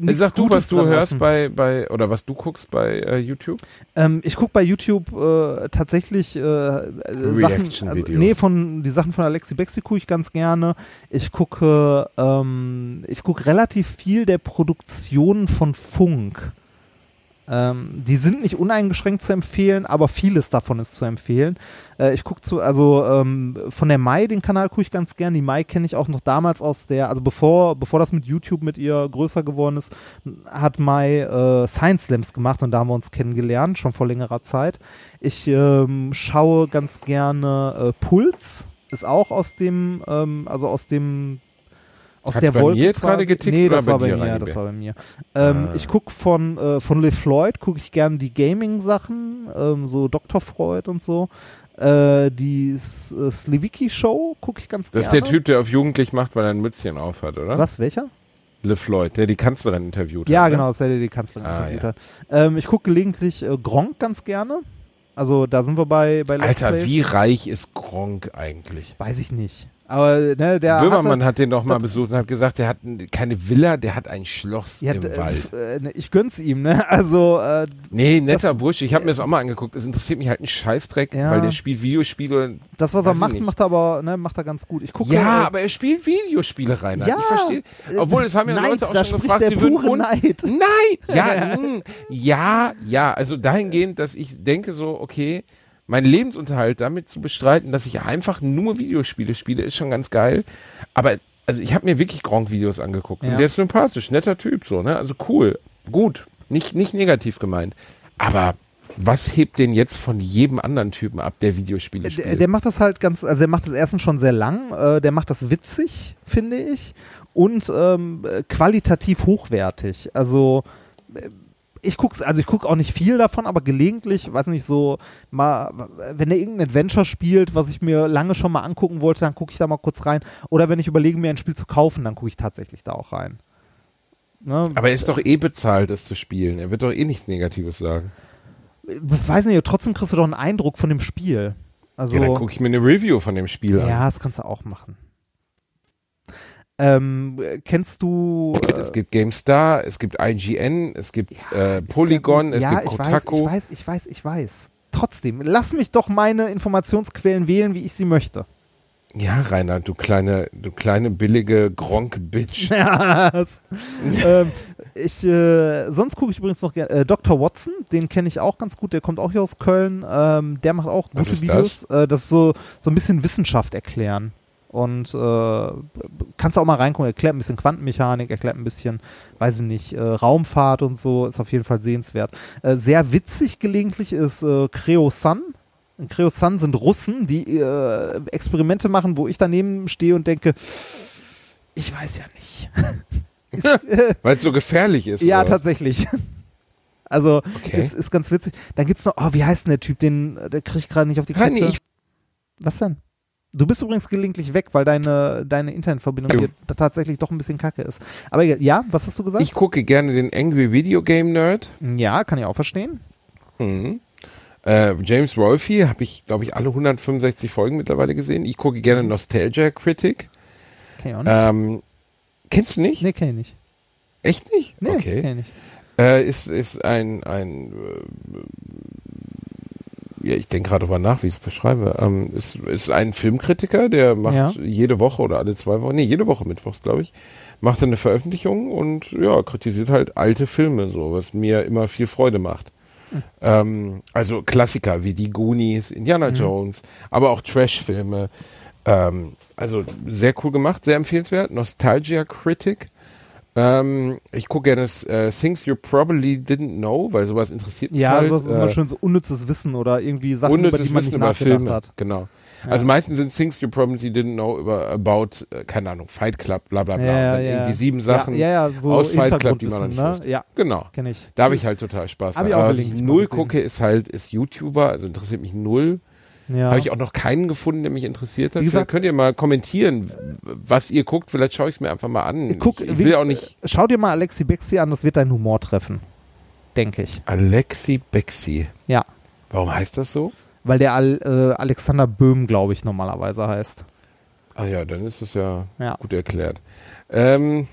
nix Sag du, Gutes was du hörst lassen. bei, bei, oder was du guckst bei äh, YouTube? Ähm, ich gucke bei YouTube äh, tatsächlich äh, äh, Sachen, also, nee, von die Sachen von Alexi Bexi gucke ich ganz gerne. Ich gucke, ähm, ich gucke relativ viel der Produktionen von Funk. Ähm, die sind nicht uneingeschränkt zu empfehlen, aber vieles davon ist zu empfehlen. Äh, ich gucke zu, also ähm, von der Mai, den Kanal gucke ich ganz gern. Die Mai kenne ich auch noch damals aus der, also bevor, bevor das mit YouTube mit ihr größer geworden ist, hat Mai äh, Science Slams gemacht und da haben wir uns kennengelernt, schon vor längerer Zeit. Ich ähm, schaue ganz gerne äh, Puls, ist auch aus dem, ähm, also aus dem aus Hat's der bei mir Wolke jetzt gerade getickt Nee, das war bei mir, das war bei mir. Ähm, Ah. Ich gucke von, äh, von Le Floyd, gucke ich gerne die Gaming-Sachen, ähm, so Dr. Freud und so. Äh, die S- äh, Sliviki-Show gucke ich ganz Das ist gerne. der Typ, der auf Jugendlich macht, weil er ein Mützchen aufhat, oder? Was, welcher? Le Floyd, der die Kanzlerin interviewt Ja, hat. ne? genau, das ist der, der die Kanzlerin Ah, interviewt ja. hat. Ähm, ich gucke gelegentlich äh, Gronk ganz gerne. Also da sind wir bei, bei Let's Alter, Plays. wie reich ist Gronk eigentlich? Weiß ich nicht. Aber ne, der Böhmermann hatte, hat den doch mal das- besucht und hat gesagt, der hat keine Villa, der hat ein Schloss ja, im d- Wald. äh, ne, ich gönn's ihm, ne? Also äh, Nee, netter Bursche. Ich habe mir das auch mal angeguckt. Es interessiert mich halt ein Scheißdreck, Ja. weil der spielt Videospiele. das, was er macht, nicht. macht er aber, ne, macht er ganz gut. Ich gucke. Ja, äh, aber er spielt Videospiele rein. Ja. Ich verstehe. Obwohl, es haben ja Neid, Leute auch schon gefragt, sie würden uns. Neid. Nein! Ja, ja, ja. Also dahingehend, dass ich denke so, okay, meinen Lebensunterhalt damit zu bestreiten, dass ich einfach nur Videospiele spiele, ist schon ganz geil. Aber also ich habe mir wirklich Gronk-Videos angeguckt. Ja. Und der ist sympathisch, netter Typ, so, ne? Also cool, gut. Nicht, nicht negativ gemeint. Aber was hebt den jetzt von jedem anderen Typen ab, der Videospiele der, spielt? der macht das halt ganz, also er macht das erstens schon sehr lang, äh, der macht das witzig, finde ich, und ähm, äh, qualitativ hochwertig. Also äh, ich guck's, also ich gucke auch nicht viel davon, aber gelegentlich, weiß nicht, so mal, wenn er irgendein Adventure spielt, was ich mir lange schon mal angucken wollte, dann gucke ich da mal kurz rein. Oder wenn ich überlege, mir ein Spiel zu kaufen, dann gucke ich tatsächlich da auch rein. Ne? Aber er ist doch eh bezahlt, das zu spielen. Er wird doch eh nichts Negatives sagen. weiß nicht, trotzdem kriegst du doch einen Eindruck von dem Spiel. Also, ja, dann gucke ich mir eine Review von dem Spiel an. Ja, das kannst du auch machen. Ähm, kennst du. Es gibt GameStar, es gibt IGN, es gibt äh, ist Polygon, ja, es ja, gibt ich Kotaku. Weiß, ich weiß, ich weiß, ich weiß. Trotzdem, lass mich doch meine Informationsquellen wählen, wie ich sie möchte. Ja, Rainer, du kleine, du kleine billige Gronk-Bitch. Ja, ähm, ich, äh, sonst gucke ich übrigens noch gerne. Äh, Dr. Watson, den kenne ich auch ganz gut, der kommt auch hier aus Köln. Ähm, der macht auch gute Videos. Das? Äh, das ist so, so ein bisschen Wissenschaft erklären. Und äh, kannst auch mal reingucken, erklärt ein bisschen Quantenmechanik, erklärt ein bisschen, weiß ich nicht, äh, Raumfahrt und so, ist auf jeden Fall sehenswert. Äh, sehr witzig gelegentlich ist äh, Creo Sun. In Creo Sun sind Russen, die äh, Experimente machen, wo ich daneben stehe und denke, ich weiß ja nicht. äh, Weil es so gefährlich ist. ja, oder? tatsächlich. Also, Okay. ist, ist ganz witzig. Dann gibt's noch, oh, wie heißt denn der Typ, den, der kriege ich gerade nicht auf die Kette. Was denn? Du bist übrigens gelegentlich weg, weil deine, deine Internetverbindung hier da tatsächlich doch ein bisschen kacke ist. Aber ja, was hast du gesagt? ich gucke gerne den Angry Video Game Nerd. ja, kann ich auch verstehen. Mhm. Äh, James Rolfe habe ich, glaube ich, alle 165 Folgen mittlerweile gesehen. Ich gucke gerne Nostalgia Critic. Kenn ich auch nicht. Ähm, kennst du nicht? nee, kenn ich nicht. Echt nicht? Nee, okay. kenn ich nicht. Äh, ist, ist ein, ein äh, ja, ich denke gerade darüber nach, wie ich es beschreibe. Ähm, ist, ist ein Filmkritiker, der macht Ja. jede Woche oder alle zwei Wochen, nee, jede Woche mittwochs, glaube ich, macht eine Veröffentlichung und ja, kritisiert halt alte Filme, so, was mir immer viel Freude macht. Hm. Ähm, also Klassiker wie die Goonies, Indiana Jones, aber auch Trash-Filme. Ähm, also sehr cool gemacht, sehr empfehlenswert. Nostalgia Critic. Ähm, ich gucke gerne äh, Things You Probably Didn't Know, weil sowas interessiert mich Ja, halt. das ist immer äh, schön so unnützes Wissen oder irgendwie Sachen, über unnützes die man Wissen nicht über nachgedacht Filme. hat. Genau. Also meistens sind Things You Probably Didn't Know über about, äh, keine Ahnung, Fight Club, bla bla bla. Ja, ja. irgendwie sieben Sachen Ja, ja, ja so aus Fight Club, die man noch nicht wusste. ne? Ja, Genau. kenne ich. Da habe ich halt total Spaß Hab ich auch Aber was ich null gucke, ist halt, ist YouTuber, also interessiert mich null. Ja. Habe ich auch noch keinen gefunden, der mich interessiert hat. Wie gesagt- Vielleicht könnt ihr mal kommentieren, was ihr guckt. Vielleicht schaue ich es mir einfach mal an. Guck, ich, ich will auch nicht Schau dir mal Alexi Bexi an, das wird deinen Humor treffen. Denke ich. Alexi Bexi. Ja. Warum heißt das so? Weil der Al, äh, Alexander Böhm, glaube ich, normalerweise heißt. Ah ja, dann ist es ja, Ja. gut erklärt. Ähm,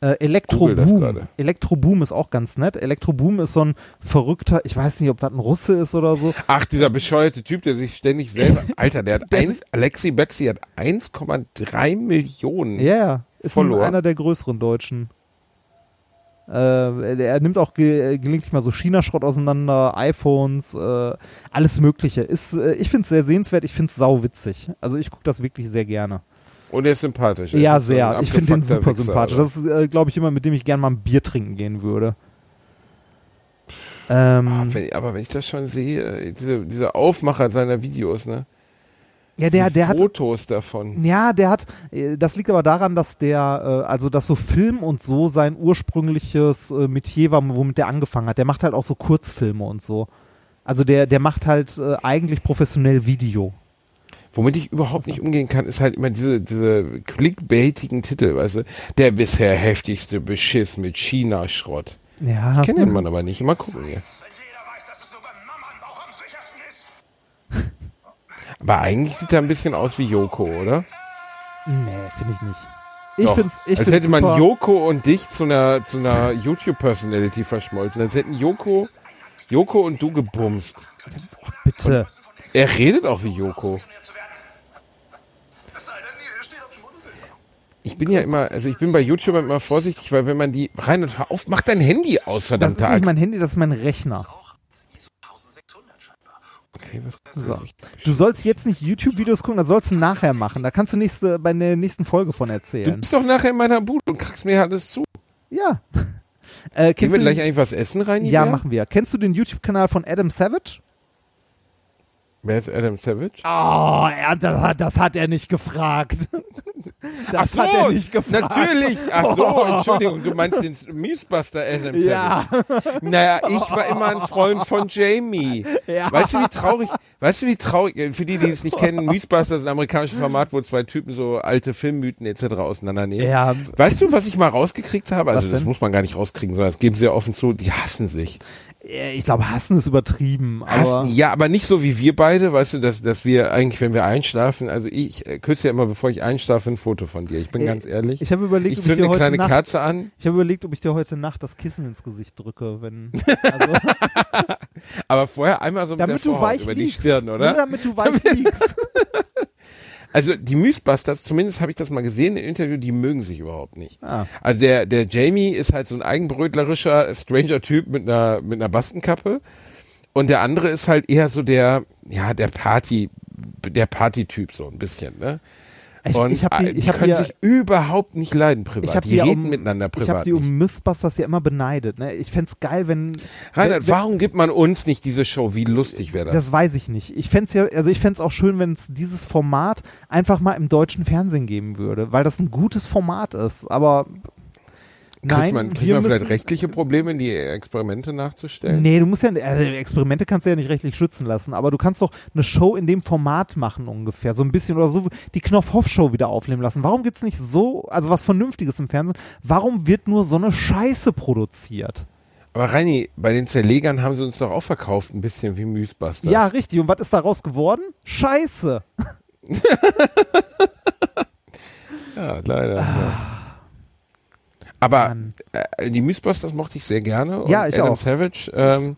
Äh, Elektroboom. Elektroboom ist auch ganz nett. Elektroboom ist so ein verrückter, ich weiß nicht, ob das ein Russe ist oder so. ach, dieser bescheuerte Typ, der sich ständig selber. Alter, der hat Der eins, Alexi Bexi hat 1,3 Millionen. Ja, yeah, ist Follower. einer der größeren Deutschen. Äh, er nimmt auch ge gelegentlich mal so China-Schrott auseinander, iPhones, äh, alles Mögliche. Ist, äh, ich finde es sehr sehenswert, ich finde es sauwitzig. Also ich gucke das wirklich sehr gerne. Und er ist sympathisch. Er ja, ist sehr. Ich finde den super Wichser, sympathisch. Das ist, äh, glaube ich, jemand, mit dem ich gerne mal ein Bier trinken gehen würde. Ah, Ähm, wenn, aber wenn ich das schon sehe, äh, diese, dieser Aufmacher seiner Videos, ne? ja, der, der hat, Fotos davon. Ja, der hat, äh, das liegt aber daran, dass der, äh, also dass so Film und so sein ursprüngliches Metier war, womit der angefangen hat. Der macht halt auch so Kurzfilme und so. Also der, der macht halt eigentlich professionell Video. Womit ich überhaupt nicht umgehen kann, ist halt immer diese, diese clickbaitigen Titel, weißt du? Der bisher heftigste Beschiss mit China-Schrott. Ja. Ich kenne den Mann aber nicht. Mal gucken hier. Aber eigentlich sieht er ein bisschen aus wie Joko, oder? Nee, finde ich nicht. Ich Doch. find's, ich als find's hätte man super. Joko und dich zu einer, zu einer YouTube-Personality verschmolzen. Als hätten Joko, Joko und du gebumst. Bitte. Er redet auch wie Joko. Ich bin ja immer, also ich bin bei YouTube immer vorsichtig, weil wenn man die rein und hör auf, mach dein Handy aus, Das ist verdammte nicht mein Handy, das ist mein Rechner. Okay, was So. Du sollst jetzt nicht YouTube-Videos gucken, das sollst du nachher machen. Da kannst du nächste, bei der nächsten Folge von Du erzählen. bist doch nachher in meiner Bude und kackst mir alles zu. Ja. Äh, Gehen wir du gleich eigentlich was essen rein? ja, Julia? machen wir. Kennst du den YouTube-Kanal von Adam Savage? Wer ist Adam Savage? Oh, er, das, hat, das hat er nicht gefragt. Das so, hat er nicht gefragt. Natürlich. Ach so, Entschuldigung, du meinst den Miesbuster Adam Ja. Savage. Naja, ich war immer ein Freund von Jamie. Ja. Weißt du, wie traurig, weißt du, wie traurig, für die, die es nicht kennen, Miesbuster ist ein amerikanisches Format, wo zwei Typen so alte Filmmythen etc. auseinandernehmen. Ja. Weißt du, was ich mal rausgekriegt habe? Also, das muss man gar nicht rauskriegen, sondern das geben sie ja offen zu, die hassen sich. Äh, Ich glaube, hassen ist übertrieben. Aber Hassen, ja, aber nicht so wie wir beide, weißt du, dass, dass wir eigentlich, wenn wir einschlafen, also ich äh, küsse ja immer, bevor ich einschlafe, ein Foto von dir. Ich bin Äh, ganz ehrlich. ich habe überlegt, ich ob ich dir eine heute kleine Nacht, Kerze an, ich habe überlegt, ob ich dir heute Nacht das Kissen ins Gesicht drücke, wenn also, aber vorher einmal so mit damit der du Vorhaut weich über die liegst. Stirn, Nur oder? damit du weich liegst. Also die Mythbusters, zumindest habe ich das mal gesehen im Interview, die mögen sich überhaupt nicht. Ah. Also der, der Jamie ist halt so ein eigenbrötlerischer Stranger-Typ mit einer, mit einer Bastenkappe. Und der andere ist halt eher so der, ja, der Party, der Party-Typ so ein bisschen, ne? Ich, Und ich habe die, äh, ich die hab können die, sich überhaupt nicht leiden privat. ich hab die die reden um, miteinander ich habe privat die nicht. um Mythbusters ja immer beneidet. Ne? Ich fänd's geil, wenn Reinhard, wenn- warum gibt man uns nicht diese Show? Wie lustig wäre das? Das weiß ich nicht. Ich fänd's ja, also ich fänd's auch schön, wenn es dieses Format einfach mal im deutschen Fernsehen geben würde, weil das ein gutes Format ist. Aber nein, man, kriegt wir man vielleicht rechtliche Probleme, die Experimente nachzustellen? Nee, du musst ja, also Experimente kannst du ja nicht rechtlich schützen lassen, aber du kannst doch eine Show in dem Format machen ungefähr, so ein bisschen oder so die Knopf-Hoff-Show wieder aufleben lassen. Warum gibt's nicht so, also was Vernünftiges im Fernsehen? Warum wird nur so eine Scheiße produziert? Aber Reini, bei den Zerlegern haben sie uns doch auch verkauft, ein bisschen wie Mythbusters. Ja, richtig. Und was ist daraus geworden? Scheiße. Ja, leider. ja. Aber Mann. äh, die Mythbusters mochte ich sehr gerne. Und Ja, ich Adam auch. Savage, ähm,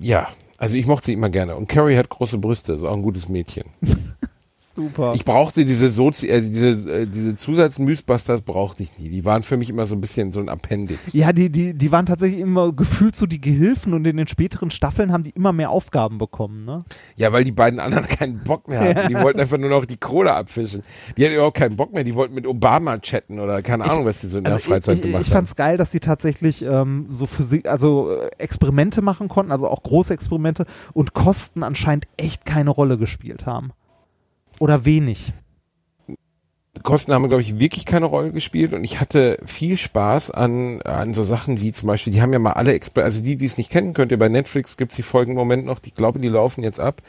ja, also ich mochte sie immer gerne. Und Carrie hat große Brüste, ist auch ein gutes Mädchen. Super. Ich brauchte diese Sozi äh, diese, äh, diese Zusatz-Mythbusters brauchte ich nie. Die waren für mich immer so ein bisschen so ein Appendix. Ja, die, die, die waren tatsächlich immer gefühlt so die Gehilfen und in den späteren Staffeln haben die immer mehr Aufgaben bekommen, ne? Ja, weil die beiden anderen keinen Bock mehr hatten. Die wollten einfach nur noch die Kohle abfischen. Die hatten überhaupt keinen Bock mehr. Die wollten mit Obama chatten oder keine Ahnung, was die so in der Also Freizeit ich, gemacht ich, ich fand's geil, dass sie tatsächlich ähm, so Physik, also äh, Experimente machen konnten, also auch große Experimente und Kosten anscheinend echt keine Rolle gespielt haben. Oder wenig. Kosten haben, glaube ich, wirklich keine Rolle gespielt und ich hatte viel Spaß an, an so Sachen wie zum Beispiel, die haben ja mal alle, Exper also die, die es nicht kennen, könnt ihr bei Netflix, gibt's die Folgen im Moment noch, ich glaube, die laufen jetzt ab.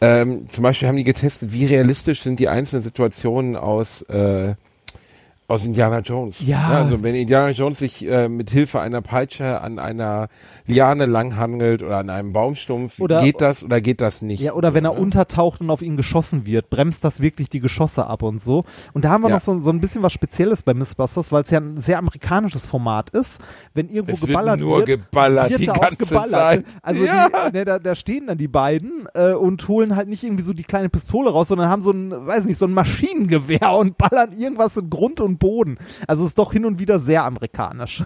Ähm, zum Beispiel haben die getestet, wie realistisch sind die einzelnen Situationen aus, äh, aus Indiana Jones. Ja. also wenn Indiana Jones sich äh, mit Hilfe einer Peitsche an einer Liane langhangelt oder an einem Baumstumpf, Oder- geht das oder geht das nicht? Ja, oder wenn er ne? untertaucht und auf ihn geschossen wird, bremst das wirklich die Geschosse ab und so. Und da haben wir Ja. noch so, so ein bisschen was Spezielles bei Mythbusters, weil es ja ein sehr amerikanisches Format ist. Wenn irgendwo Es wird geballert nur wird, geballert wird die ganze geballert. Zeit. Also Ja. die, ne, da, da stehen dann die beiden äh, und holen halt nicht irgendwie so die kleine Pistole raus, sondern haben so ein, weiß nicht, so ein Maschinengewehr und ballern irgendwas in Grund und Boden. Also ist doch hin und wieder sehr amerikanisch.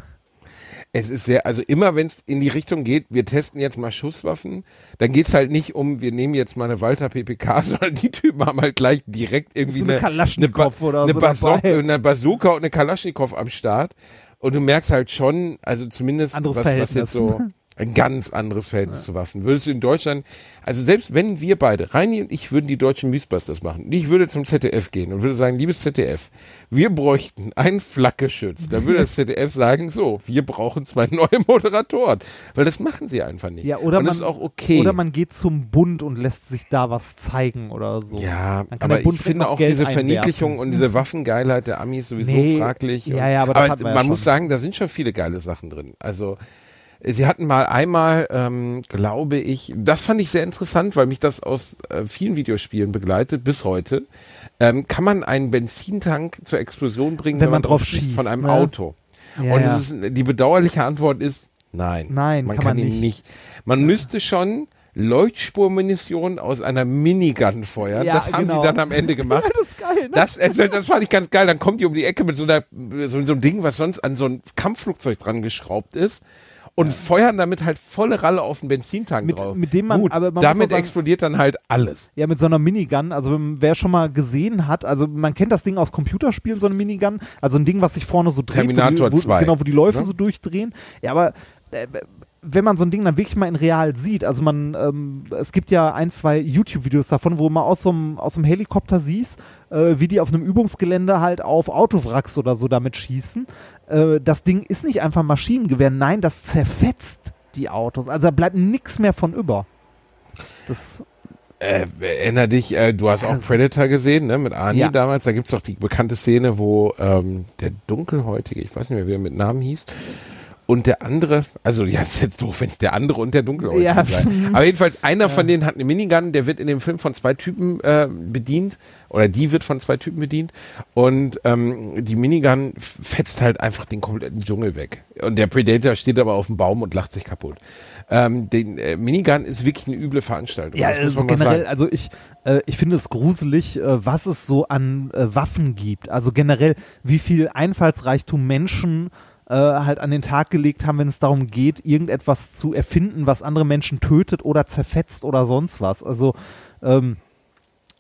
Es ist sehr, also immer wenn es in die Richtung geht, wir testen jetzt mal Schusswaffen, dann geht's halt nicht um, wir nehmen jetzt mal eine Walter PPK, sondern die Typen haben halt gleich direkt irgendwie So eine eine, Kalaschnikow eine, oder eine, so Bazooka, eine Bazooka und eine Kalaschnikow am Start. Und du merkst halt schon, also zumindest Anderes was, was jetzt so. Ein ganz anderes Verhältnis zu Waffen. Würdest du in Deutschland, also selbst wenn wir beide, Reini und ich würden die deutschen Mythbusters machen, ich würde zum ZDF gehen und würde sagen, liebes ZDF, wir bräuchten einen Flakgeschütz. Da würde das ZDF sagen, so, wir brauchen zwei neue Moderatoren. Weil das machen sie einfach nicht. Ja, oder und man, ist auch okay. Oder man geht zum Bund und lässt sich da was zeigen oder so. ja, aber der Bund ich finde auch Geld diese einwerfen. Verniedlichung und diese Waffengeilheit der Amis sowieso Nee, fraglich. ja, und, ja, aber wir man ja muss sagen, da sind schon viele geile Sachen drin. Also Sie hatten mal einmal, ähm, glaube ich, das fand ich sehr interessant, weil mich das aus äh, vielen Videospielen begleitet bis heute. Ähm, kann man einen Benzintank zur Explosion bringen, Wenn man drauf schießt, von einem ne? Auto? Ja, Und ja. ist, die bedauerliche Antwort ist nein. Nein, man kann kann, man ihn nicht. nicht. Man müsste schon Leuchtspurmunition aus einer Minigun feuern. Ja, das haben genau. sie dann am Ende gemacht. Ja, das ist geil, ne? Das, also, das fand ich ganz geil. Dann kommt die um die Ecke mit so, einer, so, so einem Ding, was sonst an so ein Kampfflugzeug dran geschraubt ist. Und feuern damit halt volle Ralle auf den Benzintank Mit- drauf. mit dem man- Gut, aber man damit sagen- explodiert dann halt alles. Ja, mit so einer Minigun. Also wer schon mal gesehen hat, also man kennt das Ding aus Computerspielen, so eine Minigun. Also ein Ding, was sich vorne so dreht. Terminator wo die, wo, 2, Genau, wo die Läufe ne? so durchdrehen. Ja, aber äh, wenn man so ein Ding dann wirklich mal in real sieht, also man, ähm, es gibt ja ein, zwei YouTube-Videos davon, wo man aus so einem, aus so einem Helikopter siehst, äh, wie die auf einem Übungsgelände halt auf Autowracks oder so damit schießen. Äh, das Ding ist nicht einfach ein Maschinengewehr, nein, das zerfetzt die Autos. Also da bleibt nichts mehr von über. Das Äh, erinner dich, äh, du hast auch Predator gesehen, ne, mit Arnie Ja. damals. Da gibt's doch die bekannte Szene, wo ähm, der Dunkelhäutige, ich weiß nicht mehr, wie er mit Namen hieß, und der andere, also ja, das ist jetzt doof, wenn ich der andere und der Dunkelhäutige Ja. sage. Aber jedenfalls, einer von denen hat eine Minigun, der wird in dem Film von zwei Typen äh, bedient, oder die wird von zwei Typen bedient. Und ähm, die Minigun fetzt halt einfach den kompletten Dschungel weg. Und der Predator steht aber auf dem Baum und lacht sich kaputt. Ähm, den äh, Minigun ist wirklich eine üble Veranstaltung. Ja, also generell, sagen. also ich, äh, ich finde es gruselig, äh, was es so an äh, Waffen gibt. Also generell, wie viel Einfallsreichtum Menschen äh, halt an den Tag gelegt haben, wenn es darum geht, irgendetwas zu erfinden, was andere Menschen tötet oder zerfetzt oder sonst was. Also ähm,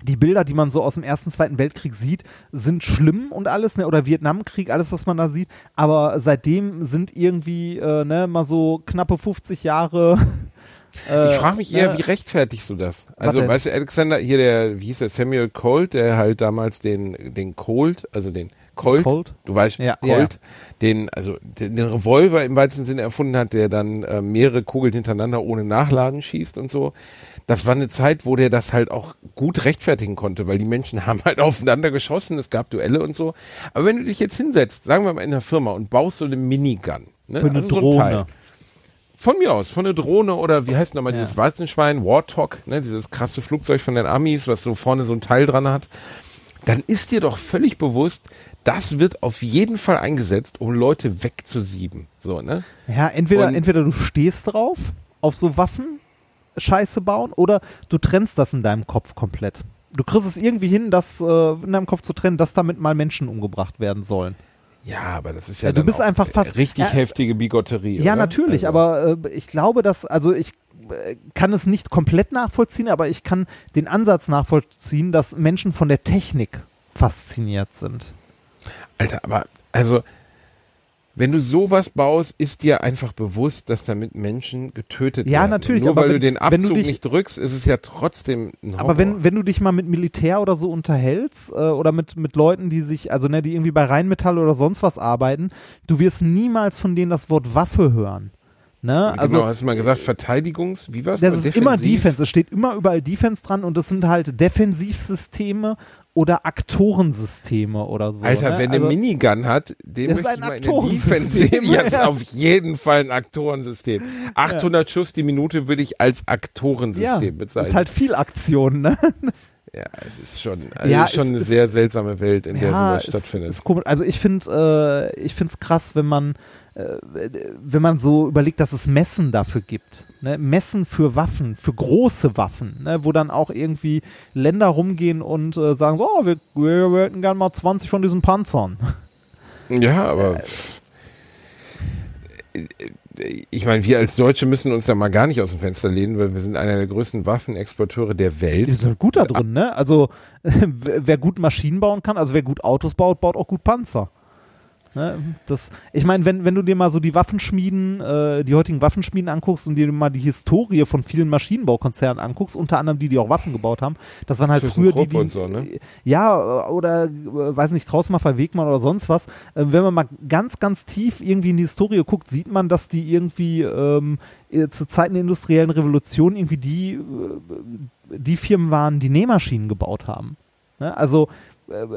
die Bilder, die man so aus dem Ersten, Zweiten Weltkrieg sieht, sind schlimm und alles, ne? oder Vietnamkrieg, alles, was man da sieht. Aber seitdem sind irgendwie äh, ne, mal so knappe 50 Jahre. äh, Ich frage mich eher, ne? wie rechtfertigst du das? Also, weißt du, Alexander, hier der, wie hieß der, Samuel Colt, der halt damals den, den Colt, also den Colt, Colt? du weißt, Ja, Colt, den, also den, den Revolver im weitesten Sinne erfunden hat, der dann äh, mehrere Kugeln hintereinander ohne Nachladen schießt und so. Das war eine Zeit, wo der das halt auch gut rechtfertigen konnte, weil die Menschen haben halt aufeinander geschossen, es gab Duelle und so. Aber wenn du dich jetzt hinsetzt, sagen wir mal in einer Firma und baust so eine Minigun, ne? Für eine also so Drohne. von mir aus, von einer Drohne oder wie heißt nochmal Ja. dieses Weizenschwein, Warthog, ne, dieses krasse Flugzeug von den Amis, was so vorne so ein Teil dran hat, dann ist dir doch völlig bewusst, das wird auf jeden Fall eingesetzt, um Leute wegzusieben. So, ne? Ja, entweder, Und- entweder du stehst drauf, auf so Waffen Scheiße bauen, oder du trennst das in deinem Kopf komplett. Du kriegst es irgendwie hin, das äh, in deinem Kopf zu trennen, dass damit mal Menschen umgebracht werden sollen. Ja, aber das ist ja, Ja, du bist einfach fast- richtig Ja, heftige Bigotterie. Ja, oder? natürlich, Also- aber äh, ich glaube, dass, also ich äh, kann es nicht komplett nachvollziehen, aber ich kann den Ansatz nachvollziehen, dass Menschen von der Technik fasziniert sind. Alter, aber also, wenn du sowas baust, ist dir einfach bewusst, dass damit Menschen getötet Ja, werden. natürlich, Nur aber weil wenn- du den wenn du Abzug dich- nicht drückst, ist es ja trotzdem ein Horror. Aber wenn, wenn du dich mal mit Militär oder so unterhältst äh, oder mit, mit Leuten, die sich, also ne, die irgendwie bei Rheinmetall oder sonst was arbeiten, du wirst niemals von denen das Wort Waffe hören. Ne? genau, Also hast du mal gesagt, Verteidigungs, wie war's? das noch? ist immer Defensiv? Defense, es steht immer überall Defense dran und das sind halt Defensivsysteme oder Aktorensysteme oder so. Alter, ne? wenn also, eine Minigun hat, Das ist möchte ein ich mal in der Aktorensystem, Defense sehen. Ja, ist ja. auf jeden Fall ein Aktorensystem. 800 Schuss die Minute würde ich als ja, Aktorensystem das bezeichnen. ist halt viel Aktion, ne? Das, ja, es ist schon, also Ja, schon es eine ist- sehr seltsame Welt, in der sowas ist- stattfindet. Ist komisch. Also ich finde, äh, ich finde es krass, wenn man, äh, wenn man so überlegt, dass es Messen dafür gibt. Ne? Messen für Waffen, für große Waffen, ne? wo dann auch irgendwie Länder rumgehen und äh, sagen so, oh, wir, wir, wir hätten gern mal 20 von diesen Panzern. Ja, aber Äh. ich meine, wir als Deutsche müssen uns da mal gar nicht aus dem Fenster lehnen, weil wir sind einer der größten Waffenexporteure der Welt. Die sind gut da drin, ne? Also wer gut Maschinen bauen kann, also wer gut Autos baut, baut auch gut Panzer. Ne? Das, ich meine, wenn, wenn du dir mal so die Waffenschmieden, äh, die heutigen Waffenschmieden anguckst und dir mal die Historie von vielen Maschinenbaukonzernen anguckst, unter anderem die, die auch Waffen gebaut haben, das waren halt früher die, die so, ne? ja, oder äh, weiß nicht, Krausmacher, Wegmann oder sonst was. Äh, wenn man mal ganz, ganz tief irgendwie in die Historie guckt, sieht man, dass die irgendwie ähm, äh, zu Zeiten der industriellen Revolution irgendwie die, äh, die Firmen waren, die Nähmaschinen gebaut haben. Ne? Also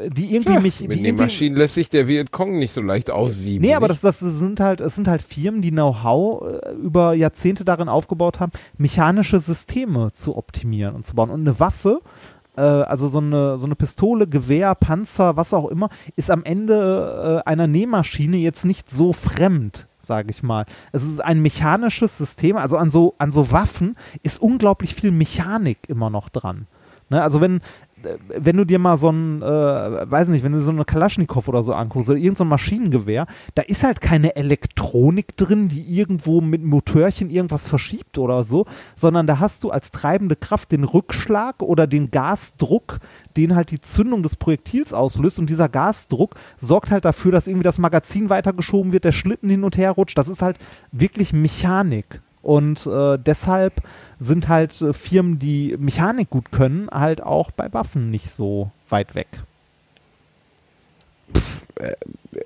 die irgendwie mich, die Mit den Maschinen lässt sich der Vietcong nicht so leicht aussieben. Nee, aber das, das sind halt, es sind halt Firmen, die Know-how äh, über Jahrzehnte darin aufgebaut haben, mechanische Systeme zu optimieren und zu bauen. Und eine Waffe, äh, also so eine, so eine Pistole, Gewehr, Panzer, was auch immer, ist am Ende äh, einer Nähmaschine jetzt nicht so fremd, sage ich mal. Es ist ein mechanisches System, also an so, an so Waffen ist unglaublich viel Mechanik immer noch dran. Ne, also wenn, äh, wenn du dir mal so ein, äh, weiß nicht, wenn du so eine Kalaschnikow oder so anguckst oder irgendein so Maschinengewehr, da ist halt keine Elektronik drin, die irgendwo mit Motörchen irgendwas verschiebt oder so, sondern da hast du als treibende Kraft den Rückschlag oder den Gasdruck, den halt die Zündung des Projektils auslöst und dieser Gasdruck sorgt halt dafür, dass irgendwie das Magazin weitergeschoben wird, der Schlitten hin und her rutscht. Das ist halt wirklich Mechanik. Und äh, deshalb sind halt äh, Firmen, die Mechanik gut können, halt auch bei Waffen nicht so weit weg.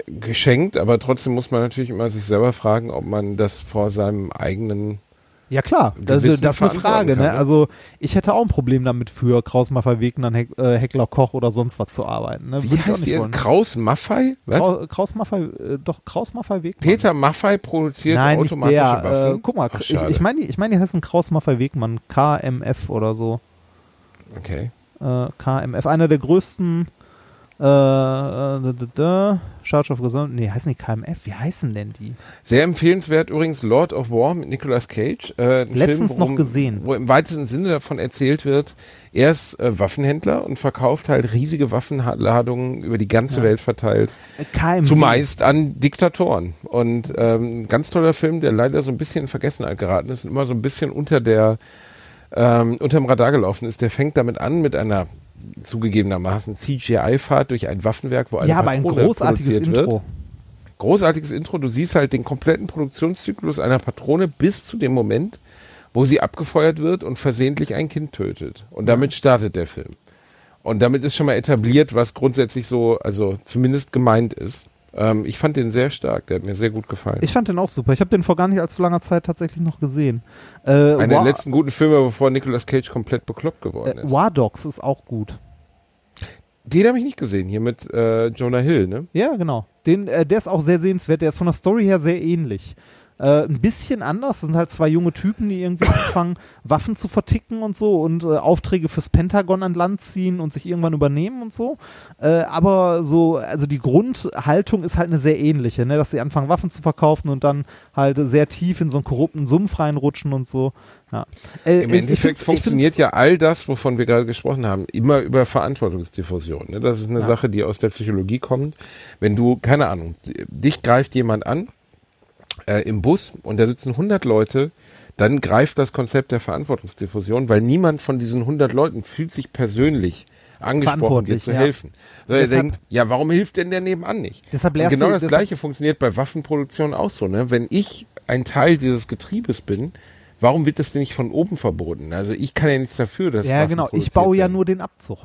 geschenkt, aber trotzdem muss man natürlich immer sich selber fragen, ob man das vor seinem eigenen Ja klar, das, das ist eine Frage. kann, Ne? Also ich hätte auch ein Problem damit für Kraus-Maffei Wegner, Heck, äh, Heckler Koch oder sonst was zu arbeiten. Ne? Wie Würde heißt die nicht jetzt? Kraus Maffei? Was? Krau- Kraus-Maffei, äh, doch Kraus-Maffei Wegmann. Peter Maffei produziert Nein, nicht automatische der. Waffen. Äh, guck mal, Ach, ich, ich meine, die, ich mein, die heißen Kraus-Maffei Wegmann, KMF oder so. okay. äh, KMF, einer der größten äh, äh, da, da, da, Charge of Result, nee, heißen die KMF? Wie heißen denn die? Sehr empfehlenswert übrigens Lord of War mit Nicolas Cage. Äh, Letztens Film, noch worum- gesehen. Wo im weitesten Sinne davon erzählt wird, er ist äh, Waffenhändler und verkauft halt riesige Waffenladungen über die ganze Ja. Welt verteilt. Äh, KMW. Zumeist an Diktatoren. Und ähm, ein ganz toller Film, der leider so ein bisschen in Vergessenheit geraten ist und immer so ein bisschen unter der ähm, unterm Radar gelaufen ist. Der fängt damit an mit einer zugegebenermaßen CGI-Fahrt durch ein Waffenwerk, wo eine Ja, aber ein Patrone großartiges produziert Intro. Wird. Großartiges Intro. Du siehst halt den kompletten Produktionszyklus einer Patrone bis zu dem Moment, wo sie abgefeuert wird und versehentlich ein Kind tötet. Und damit startet der Film. Und damit ist schon mal etabliert, was grundsätzlich so, also zumindest gemeint ist. Ähm, ich fand den sehr stark, der hat mir sehr gut gefallen. Ich fand den auch super. Ich habe den vor gar nicht allzu langer Zeit tatsächlich noch gesehen. Äh, Einer der letzten guten Filme, bevor Nicolas Cage komplett bekloppt geworden äh, ist. War Dogs ist auch gut. Den habe ich nicht gesehen, hier mit äh, Jonah Hill, ne? Ja, genau. Den, äh, der ist auch sehr sehenswert. Der ist von der Story her sehr ähnlich. Äh, ein bisschen anders. Das sind halt zwei junge Typen, die irgendwie anfangen, Waffen zu verticken und so und äh, Aufträge fürs Pentagon an Land ziehen und sich irgendwann übernehmen und so. Äh, aber so, also die Grundhaltung ist halt eine sehr ähnliche, ne? dass sie anfangen, Waffen zu verkaufen und dann halt sehr tief in so einen korrupten Sumpf reinrutschen und so. Ja. Äh, Im ich- Endeffekt ich funktioniert ja all das, wovon wir gerade gesprochen haben, immer über Verantwortungsdiffusion. Ne? Das ist eine Ja. Sache, die aus der Psychologie kommt. Wenn du, keine Ahnung, dich greift jemand an äh, im Bus und da sitzen 100 Leute, dann greift das Konzept der Verantwortungsdiffusion, weil niemand von diesen 100 Leuten fühlt sich persönlich angesprochen, dir zu ja. helfen. Sondern er Deshalb- denkt, ja, warum hilft denn der nebenan nicht? Deshalb Und genau das Gleiche funktioniert bei Waffenproduktion auch so. Ne? Wenn ich ein Teil dieses Getriebes bin, warum wird das denn nicht von oben verboten? Also ich kann ja nichts dafür, dass Ja, Waffen genau. Ich baue ja werden. nur den Abzug.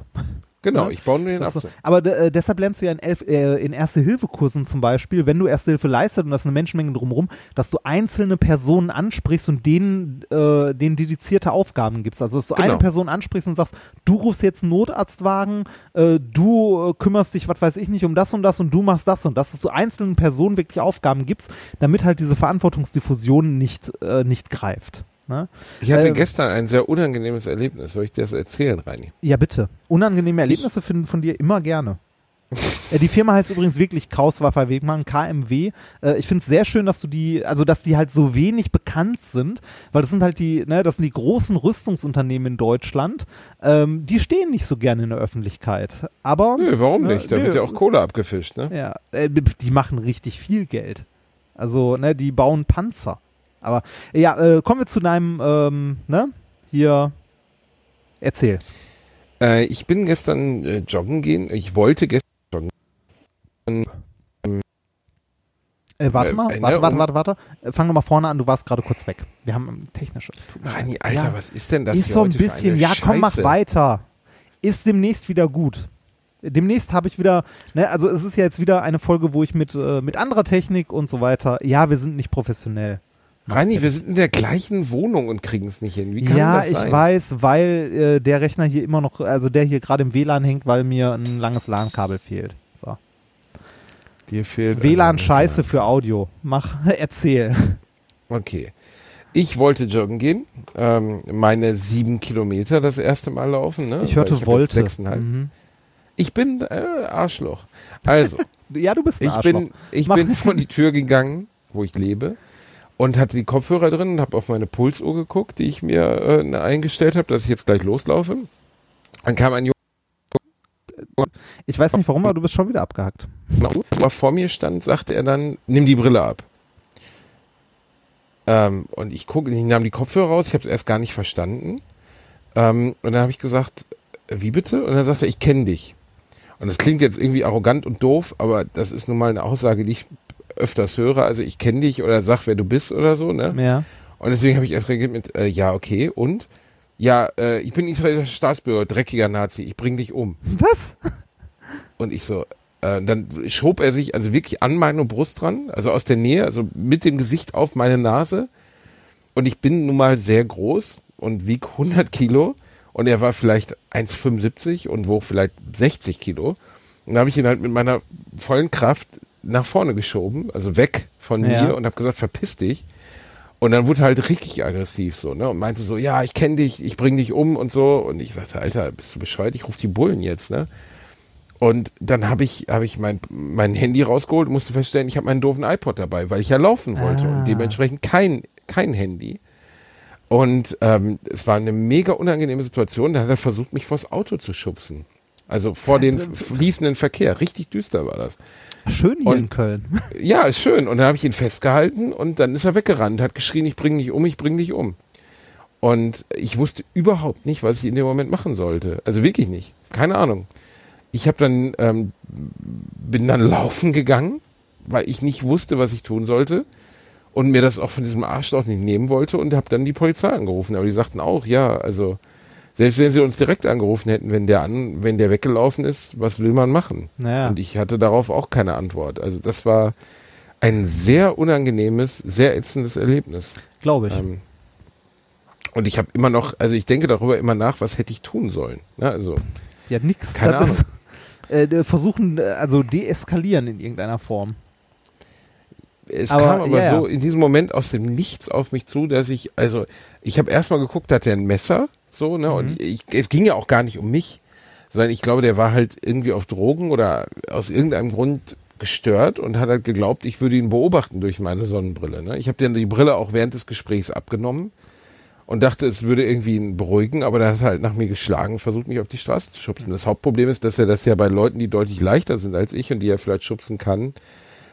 Genau, ne? ich baue nur den Das so. Abzug. Aber äh, deshalb lernst du ja in, Elf, äh, in Erste-Hilfe-Kursen zum Beispiel, wenn du Erste-Hilfe leistest und das ist eine Menschenmenge drumherum, dass du einzelne Personen ansprichst und denen, äh, denen dedizierte Aufgaben gibst. Also, dass du Genau. eine Person ansprichst und sagst, du rufst jetzt einen Notarztwagen, äh, du äh, kümmerst dich, was weiß ich nicht, um das und das und du machst das und das, dass du einzelnen Personen wirklich Aufgaben gibst, damit halt diese Verantwortungsdiffusion nicht, äh, nicht greift. Ne? Ich hatte Äh, gestern ein sehr unangenehmes Erlebnis. Soll ich dir das erzählen, Reini? Ja, bitte. Unangenehme Erlebnisse finden von dir immer gerne. Äh, Die Firma heißt übrigens wirklich Krauswaffer Wegmann, KMW. Äh, Ich finde es sehr schön, dass du die, also dass die halt so wenig bekannt sind, weil das sind halt die, ne, das sind die großen Rüstungsunternehmen in Deutschland. Ähm, die stehen nicht so gerne in der Öffentlichkeit. Aber Nö, warum ne, nicht? Da nö. wird ja auch Kohle abgefischt, ne? ja, äh, die machen richtig viel Geld. Also, ne, die bauen Panzer. Aber ja, äh, kommen wir zu deinem, ähm, ne, hier, erzähl. Äh, ich bin gestern äh, joggen gehen. Ich wollte gestern Äh, warte Äh, mal, warte, warte, um- warte, warte. Äh, Fangen wir mal vorne an, du warst gerade kurz weg. Wir haben ähm, technische. Reini, Alter, ja, was ist denn das Ist so ein bisschen, ja, komm, mach Scheiße? weiter. Ist demnächst wieder gut. Demnächst habe ich wieder, ne, also es ist ja jetzt wieder eine Folge, wo ich mit, äh, mit anderer Technik und so weiter, ja, wir sind nicht professionell. Reini, wir sind in der gleichen Wohnung und kriegen es nicht hin. Wie kann ja, das sein? ich weiß, weil äh, der Rechner hier immer noch, also der hier gerade im WLAN hängt, weil mir ein langes LAN-Kabel fehlt. So. Dir fehlt WLAN scheiße für Audio. Mach, erzähl. Okay. Ich wollte joggen gehen, ähm, meine sieben Kilometer das erste Mal laufen. Ne? Ich hörte jetzt wollte. Mhm. Ich bin äh, Arschloch. Also, Ja, du bist ein ich Arschloch. bin, ich Mach- bin vor die Tür gegangen, wo ich lebe, und hatte die Kopfhörer drin und habe auf meine Pulsuhr geguckt, die ich mir äh, eingestellt habe, dass ich jetzt gleich loslaufe. Dann kam ein Ich weiß nicht warum, aber du bist schon wieder abgehackt. Junge, der vor mir stand, sagte er dann, nimm die Brille ab. Ähm, und ich gucke, ich nahm die Kopfhörer raus, ich habe es erst gar nicht verstanden. Ähm, und dann habe ich gesagt, wie bitte? Und dann sagte er, ich kenne dich. Und das klingt jetzt irgendwie arrogant und doof, aber das ist nun mal eine Aussage, die ich öfters höre. Also ich kenne dich oder sag, wer du bist oder so. Ne? Ja. Und deswegen habe ich erst reagiert mit, äh, ja, okay, und? Ja, äh, ich bin israelischer Staatsbürger, dreckiger Nazi, ich bring dich um. Was? Und ich so, äh, dann schob er sich also wirklich an meine Brust dran, also aus der Nähe, also mit dem Gesicht auf meine Nase. Und ich bin nun mal sehr groß und wieg 100 Kilo. Und er war vielleicht 1,75 und wog vielleicht 60 Kilo. Und dann habe ich ihn halt mit meiner vollen Kraft nach vorne geschoben, also weg von Ja. mir und habe gesagt, verpiss dich. Und dann wurde halt richtig aggressiv so, ne? Und meinte so, ja, ich kenne dich, ich bring dich um und so. Und ich sagte, Alter, bist du bescheuert? Ich rufe die Bullen jetzt, ne? Und dann habe ich, hab ich mein, mein Handy rausgeholt und musste feststellen, ich habe meinen doofen iPod dabei, weil ich ja laufen wollte Ah. und dementsprechend kein, kein Handy. Und ähm, es war eine mega unangenehme Situation. Da hat er versucht, mich vors Auto zu schubsen. Also vor den fließenden Verkehr. Richtig düster war das. Schön hier Und- in Köln. Ja, ist schön. Und dann habe ich ihn festgehalten und dann ist er weggerannt, hat geschrien, ich bring dich um, ich bring dich um. Und ich wusste überhaupt nicht, was ich in dem Moment machen sollte. Also wirklich nicht. Keine Ahnung. Ich habe dann ähm, bin dann laufen gegangen, weil ich nicht wusste, was ich tun sollte und mir das auch von diesem Arschloch nicht nehmen wollte und habe dann die Polizei angerufen. Aber die sagten auch, ja, also selbst wenn sie uns direkt angerufen hätten, wenn der an, wenn der weggelaufen ist, was will man machen? Naja. Und ich hatte darauf auch keine Antwort. Also das war ein sehr unangenehmes, sehr ätzendes Erlebnis. Glaube ich. Ähm, und ich habe immer noch, also ich denke darüber immer nach, was hätte ich tun sollen. Ne? Also ja, nix. keine das ist, äh, versuchen, äh, also deeskalieren in irgendeiner Form. es Aber, kam aber ja, ja. so in diesem Moment aus dem Nichts auf mich zu, dass ich, also ich habe erstmal geguckt, hat er ein Messer, so, ne? Mhm. Und ich, es ging ja auch gar nicht um mich, sondern ich glaube, der war halt irgendwie auf Drogen oder aus irgendeinem Grund gestört und hat halt geglaubt, ich würde ihn beobachten durch meine Sonnenbrille. Ne? Ich habe dann die Brille auch während des Gesprächs abgenommen und dachte, es würde irgendwie ihn beruhigen, aber der hat halt nach mir geschlagen, versucht mich auf die Straße zu schubsen. Das Hauptproblem ist, dass er das ja bei Leuten, die deutlich leichter sind als ich und die er vielleicht schubsen kann,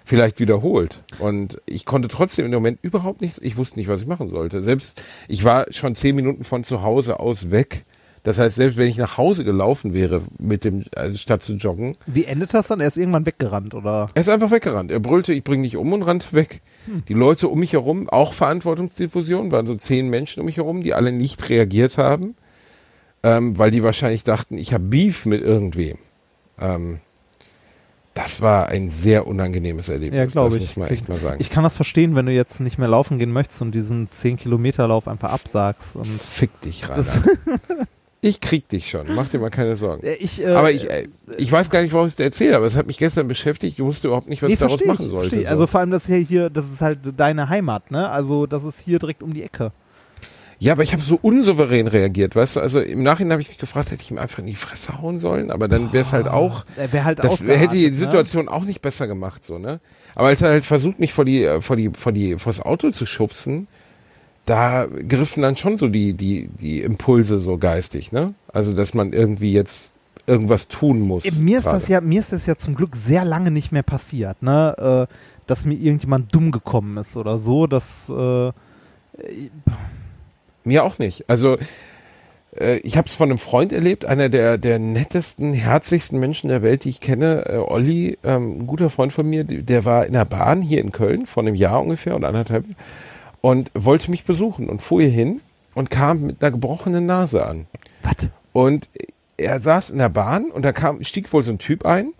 vielleicht wiederholt. Und ich konnte trotzdem in dem Moment überhaupt nichts, ich wusste nicht, was ich machen sollte. Selbst, ich war schon zehn Minuten von zu Hause aus weg. Das heißt, selbst wenn ich nach Hause gelaufen wäre, mit dem, also statt zu joggen, Wie endet das dann? Er ist irgendwann weggerannt, oder? er ist einfach weggerannt. Er brüllte, ich bring dich um und rannte weg. Die Leute um mich herum, auch Verantwortungsdiffusion, waren so zehn Menschen um mich herum, die alle nicht reagiert haben, ähm, weil die wahrscheinlich dachten, ich habe Beef mit irgendwem. Ähm, das war ein sehr unangenehmes Erlebnis. Ja, glaub das ich. muss man echt mal sagen. Ich kann das verstehen, wenn du jetzt nicht mehr laufen gehen möchtest und diesen 10-Kilometer-Lauf einfach absagst. Und Fick dich, Rainer. Ich krieg dich schon, mach dir mal keine Sorgen. Ich, äh, aber ich, äh, ich weiß gar nicht, warum ich es dir erzähle, aber es hat mich gestern beschäftigt. Ich wusste überhaupt nicht, was nee, ich daraus machen ich, sollte. versteh. so. Also vor allem das hier, hier, das ist halt deine Heimat, ne? Also das ist hier direkt um die Ecke. Ja, aber ich habe so unsouverän reagiert, weißt du? Also im Nachhinein habe ich mich gefragt, hätte ich ihm einfach in die Fresse hauen sollen, aber dann wäre es halt auch, Er wäre halt das hätte die ne? Situation auch nicht besser gemacht, so ne? Aber als er halt versucht, mich vor die, äh, vor die, vor die, vors Auto zu schubsen, da griffen dann schon so die, die, die Impulse so geistig, ne? Also dass man irgendwie jetzt irgendwas tun muss. Äh, Mir ist das ja, mir ist das ja zum Glück sehr lange nicht mehr passiert, ne? Äh, dass mir irgendjemand dumm gekommen ist oder so, dass äh, Mir auch nicht. Also äh, ich habe es von einem Freund erlebt, einer der, der nettesten, herzlichsten Menschen der Welt, die ich kenne, äh, Olli, ähm, ein guter Freund von mir, der war in der Bahn hier in Köln vor einem Jahr ungefähr oder anderthalb und wollte mich besuchen und fuhr hier hin und kam mit einer gebrochenen Nase an. was? Und er saß in der Bahn und da kam, stieg wohl so ein Typ ein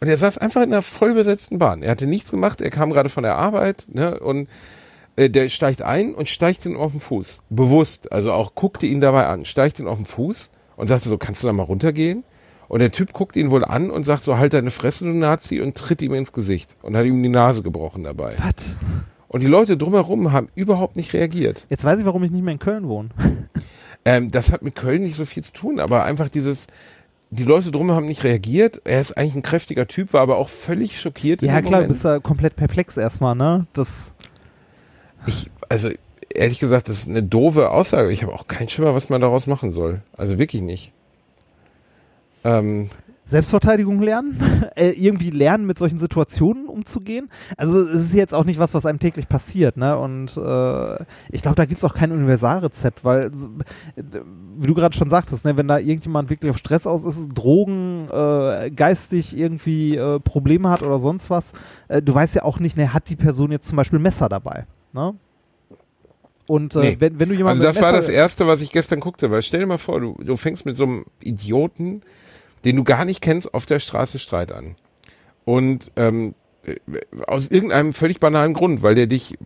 und er saß einfach in einer vollbesetzten Bahn. Er hatte nichts gemacht, er kam gerade von der Arbeit ne, und Äh, der steigt ein und steigt ihn auf den Fuß. Bewusst. Also auch guckte ihn dabei an, steigt ihn auf den Fuß und sagte so, kannst du da mal runtergehen? Und der Typ guckt ihn wohl an und sagt so, halt deine Fresse, du Nazi, und tritt ihm ins Gesicht und hat ihm die Nase gebrochen dabei. Was? Und die Leute drumherum haben überhaupt nicht reagiert. Jetzt weiß ich, warum ich nicht mehr in Köln wohne. Ähm, das hat mit Köln nicht so viel zu tun, aber einfach dieses, die Leute drumherum haben nicht reagiert. Er ist eigentlich ein kräftiger Typ, war aber auch völlig schockiert. Ja, klar, du Moment. bist da komplett perplex erstmal, ne? Das, Ich, also ehrlich gesagt, das ist eine doofe Aussage. Ich habe auch keinen Schimmer, was man daraus machen soll. Also wirklich nicht. Ähm, Selbstverteidigung lernen, äh, irgendwie lernen, mit solchen Situationen umzugehen. Also es ist jetzt auch nicht was, was einem täglich passiert, ne? Und äh, ich glaube, da gibt's auch kein Universalrezept, weil, wie du gerade schon sagtest, ne, wenn da irgendjemand wirklich auf Stress aus ist, Drogen, äh, geistig irgendwie äh, Probleme hat oder sonst was, äh, du weißt ja auch nicht, ne, hat die Person jetzt zum Beispiel Messer dabei, ne? Und äh, Nee. wenn, wenn du jemanden also das war das Erste, was ich gestern guckte. Weil stell dir mal vor, du, du fängst mit so einem Idioten, den du gar nicht kennst, auf der Straße Streit an. Und ähm, äh, aus irgendeinem völlig banalen Grund, weil der dich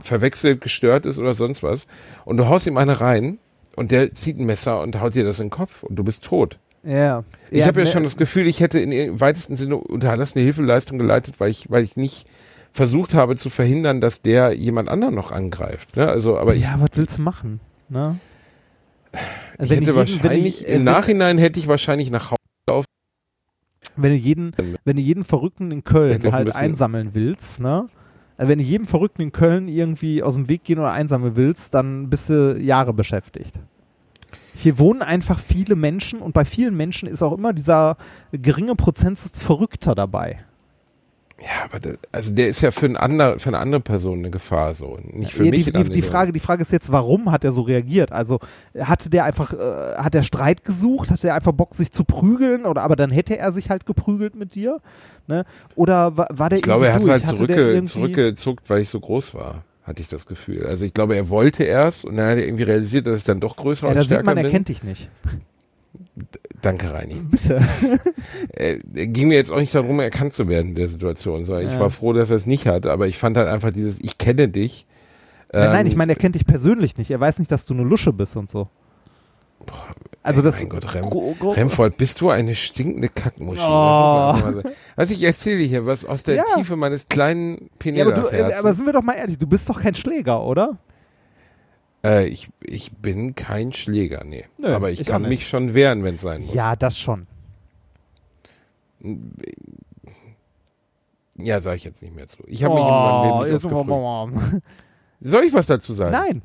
verwechselt, gestört ist oder sonst was. Und du haust ihm eine rein und der zieht ein Messer und haut dir das in den Kopf und du bist tot. Ja. Ich habe ja ne, schon das Gefühl, ich hätte in im weitesten Sinne unterlassene Hilfeleistung geleitet, weil ich, weil ich nicht versucht habe zu verhindern, dass der jemand anderen noch angreift. Ne? Also, aber ich, ja, was willst du machen? Ne? ich Wenn hätte jeden- wahrscheinlich, du- äh, im wenn- Nachhinein hätte ich wahrscheinlich nach Hause wenn du jeden, wenn du jeden Verrückten in Köln ein halt bisschen- einsammeln willst, ne? Also wenn du jeden Verrückten in Köln irgendwie aus dem Weg gehen oder einsammeln willst, dann bist du Jahre beschäftigt. Hier wohnen einfach viele Menschen und bei vielen Menschen ist auch immer dieser geringe Prozentsatz Verrückter dabei. Ja, aber das, also der ist ja für, ein ander, für eine andere Person eine Gefahr so. Nicht für Ja, mich. die, die, die. Frage, die Frage ist jetzt, warum hat er so reagiert? Also hatte der einfach, äh, hat er Streit gesucht? Hatte er einfach Bock, sich zu prügeln? Oder aber dann hätte er sich halt geprügelt mit dir? Ne? Oder war, war der Ich glaube, er hat halt durch? Hatte zurückge der zurückgezuckt, weil ich so groß war, hatte ich das Gefühl. Also ich glaube, er wollte erst und dann hat er irgendwie realisiert, dass ich dann doch größer Ja, und da stärker sieht man, er bin. kennt dich nicht. Danke, Reini. Bitte. äh, ging mir jetzt auch nicht darum, erkannt zu werden in der Situation, sondern ich Ja. war froh, dass er es nicht hat, aber ich fand halt einfach dieses, ich kenne dich. nein, nein, ähm, ich meine, er kennt dich persönlich nicht. Er weiß nicht, dass du eine Lusche bist und so. Also ey, das. mein Gott, Rem, Remford, bist du eine stinkende Kackmuschi? Oh. Was ich erzähle hier, was aus der Ja. Tiefe meines kleinen ja, aber, Penelas du, äh, aber sind wir doch mal ehrlich, du bist doch kein Schläger, oder? Äh, ich, ich bin kein Schläger, nee. Nö, aber ich, ich kann nicht. mich schon wehren, wenn es sein muss. Ja, das schon. Ja, sage ich jetzt nicht mehr zu. Ich habe mich in meinem Leben nicht Oh, oft mal- geprügelt. Soll ich was dazu sagen? Nein.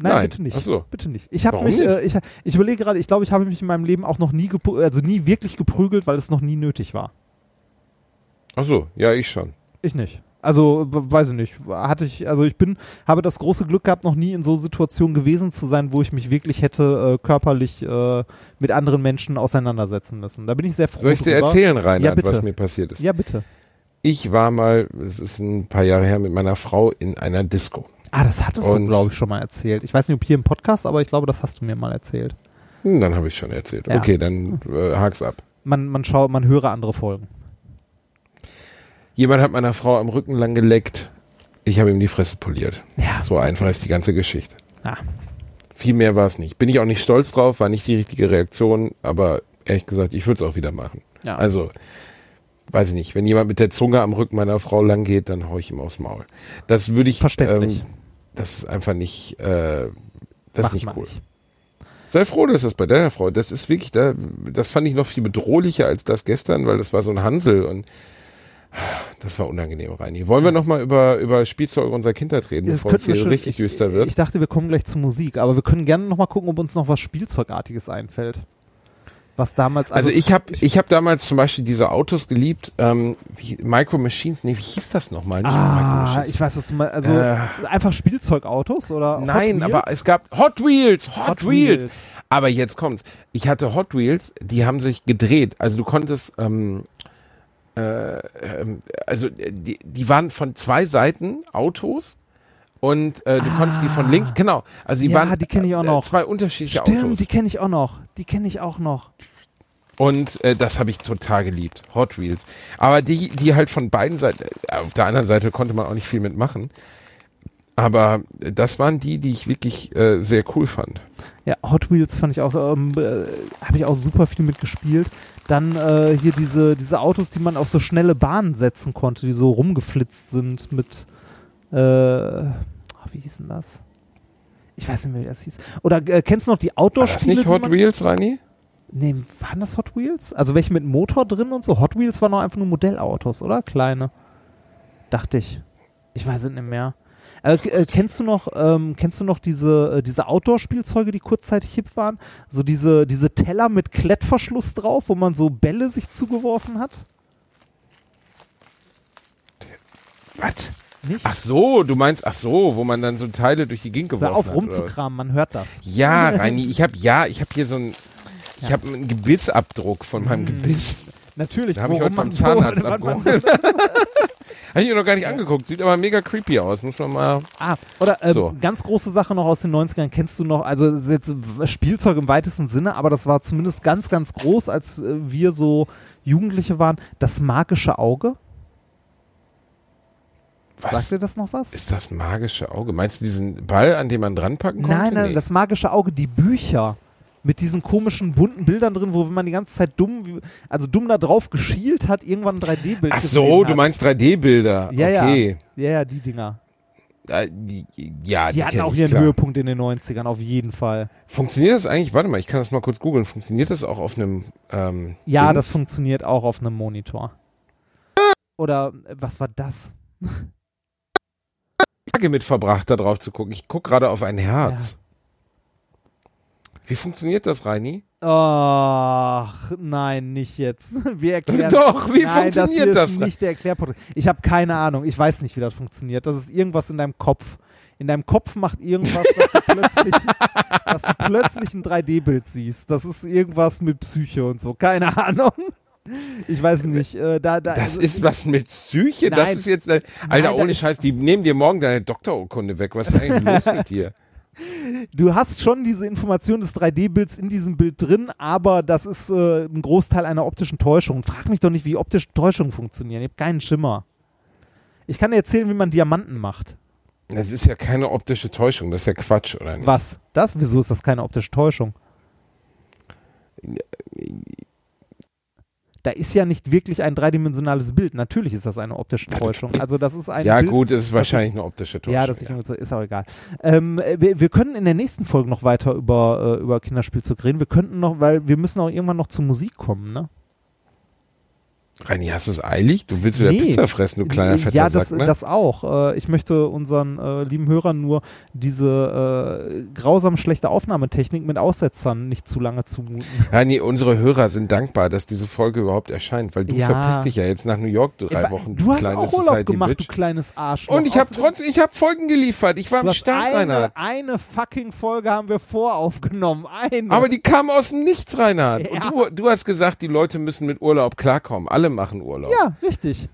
Nein, Nein. bitte nicht. Ach so. Bitte nicht. Ich habe mich, nicht? äh, ich, ich überlege gerade, ich glaube, ich habe mich in meinem Leben auch noch nie, also nie wirklich geprügelt, weil es noch nie nötig war. Ach so, ja, ich schon. Ich nicht. Also, weiß ich nicht. Hatte ich, also ich bin, habe das große Glück gehabt, noch nie in so Situationen gewesen zu sein, wo ich mich wirklich hätte äh, körperlich äh, mit anderen Menschen auseinandersetzen müssen. Da bin ich sehr froh. Soll ich dir drüber. erzählen, Reinhard, Ja, bitte. was mir passiert ist? Ja, bitte. Ich war mal, es ist ein paar Jahre her, mit meiner Frau in einer Disco. Ah, das hattest Und- du, glaube ich, schon mal erzählt. Ich weiß nicht, ob hier im Podcast, aber ich glaube, das hast du mir mal erzählt. Hm, dann habe ich schon erzählt. Ja. Okay, dann äh, hak's ab. Man, man schaut, man höre andere Folgen. Jemand hat meiner Frau am Rücken lang geleckt. Ich habe ihm die Fresse poliert. Ja. So einfach ist die ganze Geschichte. Ah. Viel mehr war es nicht. Bin ich auch nicht stolz drauf, war nicht die richtige Reaktion, aber ehrlich gesagt, ich würde es auch wieder machen. Ja. Also, weiß ich nicht, wenn jemand mit der Zunge am Rücken meiner Frau lang geht, dann hau ich ihm aufs Maul. Das würde ich. Verständlich. Ähm, das ist einfach nicht. Äh, das Macht ist nicht cool. nicht. Sei froh, dass das bei deiner Frau. Das ist wirklich, da, das fand ich noch viel bedrohlicher als das gestern, weil das war so ein Hansel und das war unangenehm, Reini. Wollen wir nochmal über, über Spielzeuge unserer Kindheit reden, Das bevor es hier schon- richtig ich, düster wird? Ich dachte, wir kommen gleich zur Musik, aber wir können gerne noch mal gucken, ob uns noch was Spielzeugartiges einfällt. Was damals. Also, ich habe ich hab damals zum Beispiel diese Autos geliebt, ähm, wie, Micro Machines, nee, wie hieß das nochmal? Nicht Ah, ich weiß, was du mal. Also Äh. einfach Spielzeugautos oder? Nein, aber es gab Hot Wheels, Hot, Hot Wheels. Wheels. Aber jetzt kommt's. Ich hatte Hot Wheels, die haben sich gedreht. Also du konntest, ähm, äh, ähm, also äh, die, die waren von zwei Seiten Autos und äh, du konntest die von links, genau. Also die Ah. Ja, waren die ich auch äh, noch. zwei unterschiedliche Stimmt, Autos. die kenne ich auch noch. Die kenne ich auch noch. Und äh, das habe ich total geliebt. Hot Wheels. Aber die, die halt von beiden Seiten, äh, auf der anderen Seite konnte man auch nicht viel mitmachen. Aber das waren die, die ich wirklich äh, sehr cool fand. Ja, Hot Wheels fand ich auch, ähm, äh, habe ich auch super viel mitgespielt. Dann äh, hier diese, diese Autos, die man auf so schnelle Bahnen setzen konnte, die so rumgeflitzt sind mit, äh, ach, wie hieß denn das? Ich weiß nicht mehr, wie das hieß. Oder äh, kennst du noch die War Outdoor-Spiele? das nicht Hot Wheels, Reini? Nee, waren das Hot Wheels? Also welche mit Motor drin und so? Hot Wheels waren doch einfach nur Modellautos, oder? Kleine. Dachte ich. Ich weiß es nicht mehr. Äh, äh, kennst du noch, ähm, kennst du noch diese, äh, diese Outdoor-Spielzeuge, die kurzzeitig hip waren? So diese, diese Teller mit Klettverschluss drauf, wo man so Bälle sich zugeworfen hat? Was? Nicht? Ach so, du meinst, ach so, wo man dann so Teile durch die Gegend Hör geworfen auf hat. was? rumzukramen, man hört das. Ja, Reini, ich habe ja, ich habe hier so ein, ich Ja. habe einen Gebissabdruck von meinem Gebiss. Natürlich, Da hab ich heute beim so- Zahnarzt man abgeholt. Habe ich mir noch gar nicht angeguckt. Sieht aber mega creepy aus. Muss man mal. Ah, oder ähm, So. ganz große Sache noch aus den 90ern, kennst du noch, also jetzt Spielzeug im weitesten Sinne, aber das war zumindest ganz, ganz groß, als äh, wir so Jugendliche waren, das magische Auge. Was Sagt dir das noch was? ist das magische Auge? Meinst du diesen Ball, an dem man dranpacken konnte? Nein, nein, Nee. das magische Auge, die Bücher mit diesen komischen bunten Bildern drin, wo man die ganze Zeit dumm, also dumm da drauf geschielt hat, irgendwann ein 3D-Bild Ach so, hat. du meinst 3D-Bilder. Ja, okay. ja. Ja, ja, die Dinger. Ja. ja, Die hatten auch ihren klar. Höhepunkt in den 90ern, auf jeden Fall. Funktioniert das eigentlich? Warte mal, ich kann das mal kurz googeln. Funktioniert das auch auf einem ähm, Ja, Dings? das funktioniert auch auf einem Monitor. Oder äh, was war das? Tage mit verbracht, da drauf zu gucken. Ich gucke gerade auf ein Herz. Wie funktioniert das, Reini? Ach, nein, nicht jetzt. Wir erklären. Doch, wie nein, das funktioniert hier das? Ist nicht der Erklärpodcast. Ich habe keine Ahnung. Ich weiß nicht, wie das funktioniert. Das ist irgendwas in deinem Kopf. In deinem Kopf macht irgendwas, dass du plötzlich, dass du plötzlich ein 3D-Bild siehst. Das ist irgendwas mit Psyche und so. Keine Ahnung. Ich weiß nicht. Äh, da, da, Das also, ist was mit Psyche? Das Nein. ist jetzt, äh, Alter, Nein, ohne ist- Scheiß, die nehmen dir morgen deine Doktorurkunde weg. Was ist eigentlich los mit dir? Du hast schon diese Information des 3D-Bilds in diesem Bild drin, aber das ist äh, ein Großteil einer optischen Täuschung. Frag mich doch nicht, wie optische Täuschungen funktionieren. Ich habe keinen Schimmer. Ich kann dir erzählen, wie man Diamanten macht. Das ist ja keine optische Täuschung, das ist ja Quatsch, oder nicht? Was? Das? Wieso ist das keine optische Täuschung? Da ist ja nicht wirklich ein dreidimensionales Bild. Natürlich ist das eine optische Täuschung. Also das ist ein Ja, Bild, gut, es ist wahrscheinlich eine optische Täuschung. Ja, das ich irgendwie so- ist auch egal. Ähm, äh, wir, wir können in der nächsten Folge noch weiter über, äh, über Kinderspielzeug reden. Wir könnten noch, weil wir müssen auch irgendwann noch zur Musik kommen, ne? Reini, hast du es eilig? Du willst wieder Nee. Pizza fressen, du kleiner fetter ja, das, Sack, ne? das auch. Äh, ich möchte unseren äh, lieben Hörern nur diese äh, grausam schlechte Aufnahmetechnik mit Aussetzern nicht zu lange zumuten. Reini, unsere Hörer sind dankbar, dass diese Folge überhaupt erscheint, weil du Ja. verpisst dich ja jetzt nach New York drei Etwa- Wochen, du hast kleine auch Urlaub Society gemacht, Bitch. du kleines Arschloch. Und ich habe trotzdem, ich habe Folgen geliefert. Ich war Du am hast Start, Reinhard. eine, eine fucking Folge haben wir voraufgenommen. Eine. Aber die kam aus dem Nichts, Reinhard. Ja. Und du, du hast gesagt, die Leute müssen mit Urlaub klarkommen. Alle machen Urlaub. ja, richtig.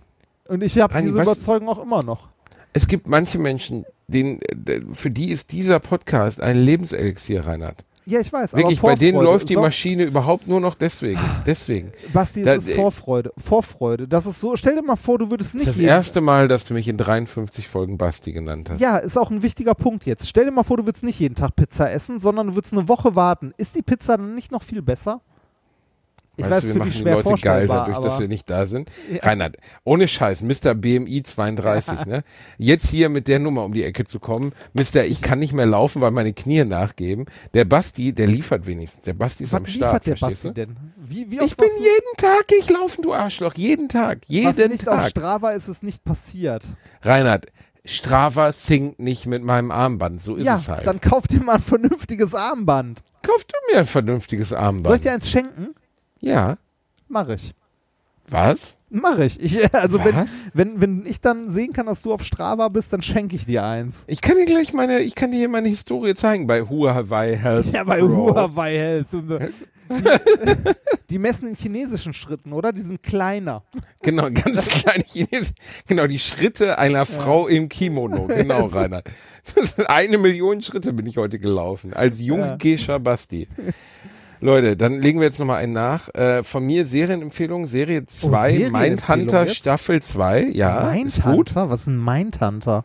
Und ich habe diese was- Überzeugung auch immer noch. Es gibt manche Menschen, denen, äh, für die ist dieser Podcast ein Lebenselixier, Reinhard. Ja, ich weiß. Wirklich, bei denen läuft die Maschine überhaupt nur noch deswegen. Deswegen. Basti, es Da- ist äh, Vorfreude. Vorfreude. Das ist so, stell dir mal vor, du würdest Das nicht ist das erste Mal, dass du mich in 53 Folgen Basti genannt hast. Ja, ist auch ein wichtiger Punkt jetzt. Stell dir mal vor, du würdest nicht jeden Tag Pizza essen, sondern du würdest eine Woche warten. Ist die Pizza dann nicht noch viel besser? Ich Meinst weiß, du, wir machen die Leute geil, dadurch, dass wir nicht da sind. Ja. Reinhard, ohne Scheiß, Mr. BMI 32, ne? Jetzt hier mit der Nummer um die Ecke zu kommen, Mr. Ich kann nicht mehr laufen, weil meine Knie nachgeben. Der Basti, der liefert wenigstens. Der Basti ist was am Start, liefert der Basti du? denn? Wie, wie Ich bin jeden Tag ich laufen, du Arschloch. Jeden Tag. was Jeden nicht auf Tag. Strava ist, ist nicht passiert. Reinhard, Strava singt nicht mit meinem Armband. So ist ja, es halt. dann kauf dir mal ein vernünftiges Armband. Kauf du mir ein vernünftiges Armband. Soll ich dir eins schenken? Ja. Mach ich. Was? Mach ich. ich also wenn, wenn, wenn ich dann sehen kann, dass du auf Strava bist, dann schenke ich dir eins. Ich kann dir gleich meine, ich kann dir hier meine Historie zeigen bei Huawei Health. Ja, bei Pro. Huawei Health. Die messen in chinesischen Schritten, oder? Die sind kleiner. Genau, ganz kleine Chinesen. Genau, die Schritte einer Frau im Kimono. Genau, Rainer. Das sind eine Million Schritte bin ich heute gelaufen. Als Ja. junge Gescha Basti. Leute, dann legen wir jetzt nochmal einen nach. Äh, von mir Serienempfehlung, Serie 2, Serienempfehlung Mindhunter? Staffel 2. Ja, ist gut. Mindhunter? Was ist ein Mindhunter?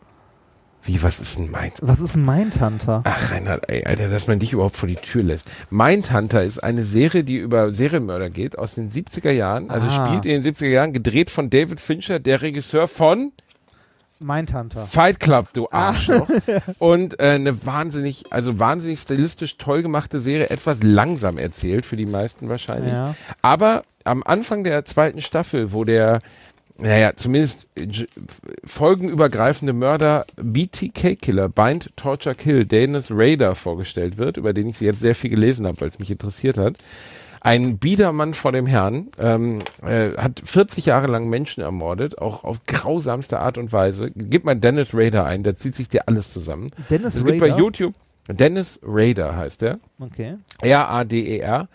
Wie, was ist ein Mind? Was ist ein Mindhunter? Ach, Reinhard, ey, Alter, dass man dich überhaupt vor die Tür lässt. Mindhunter ist eine Serie, die über Serienmörder geht, aus den 70er Jahren. Also Ah. spielt in den 70er Jahren, gedreht von David Fincher, der Regisseur von Mindhunter. Fight Club, du Ah. Arschloch. Und äh, eine wahnsinnig, also wahnsinnig stilistisch toll gemachte Serie, etwas langsam erzählt für die meisten wahrscheinlich. Ja. Aber am Anfang der zweiten Staffel, wo der, naja, zumindest folgenübergreifende Mörder BTK Killer, Bind, Torture, Kill, Dennis Raider vorgestellt wird, über den ich jetzt sehr viel gelesen habe, weil es mich interessiert hat. Ein Biedermann vor dem Herrn, ähm, äh, hat 40 Jahre lang Menschen ermordet, auch auf grausamste Art und Weise. Gib mal Dennis Raider ein, da zieht sich dir alles zusammen. Dennis es gibt bei Rader? YouTube, Dennis Raider heißt der. Okay. R-A-D-E-R.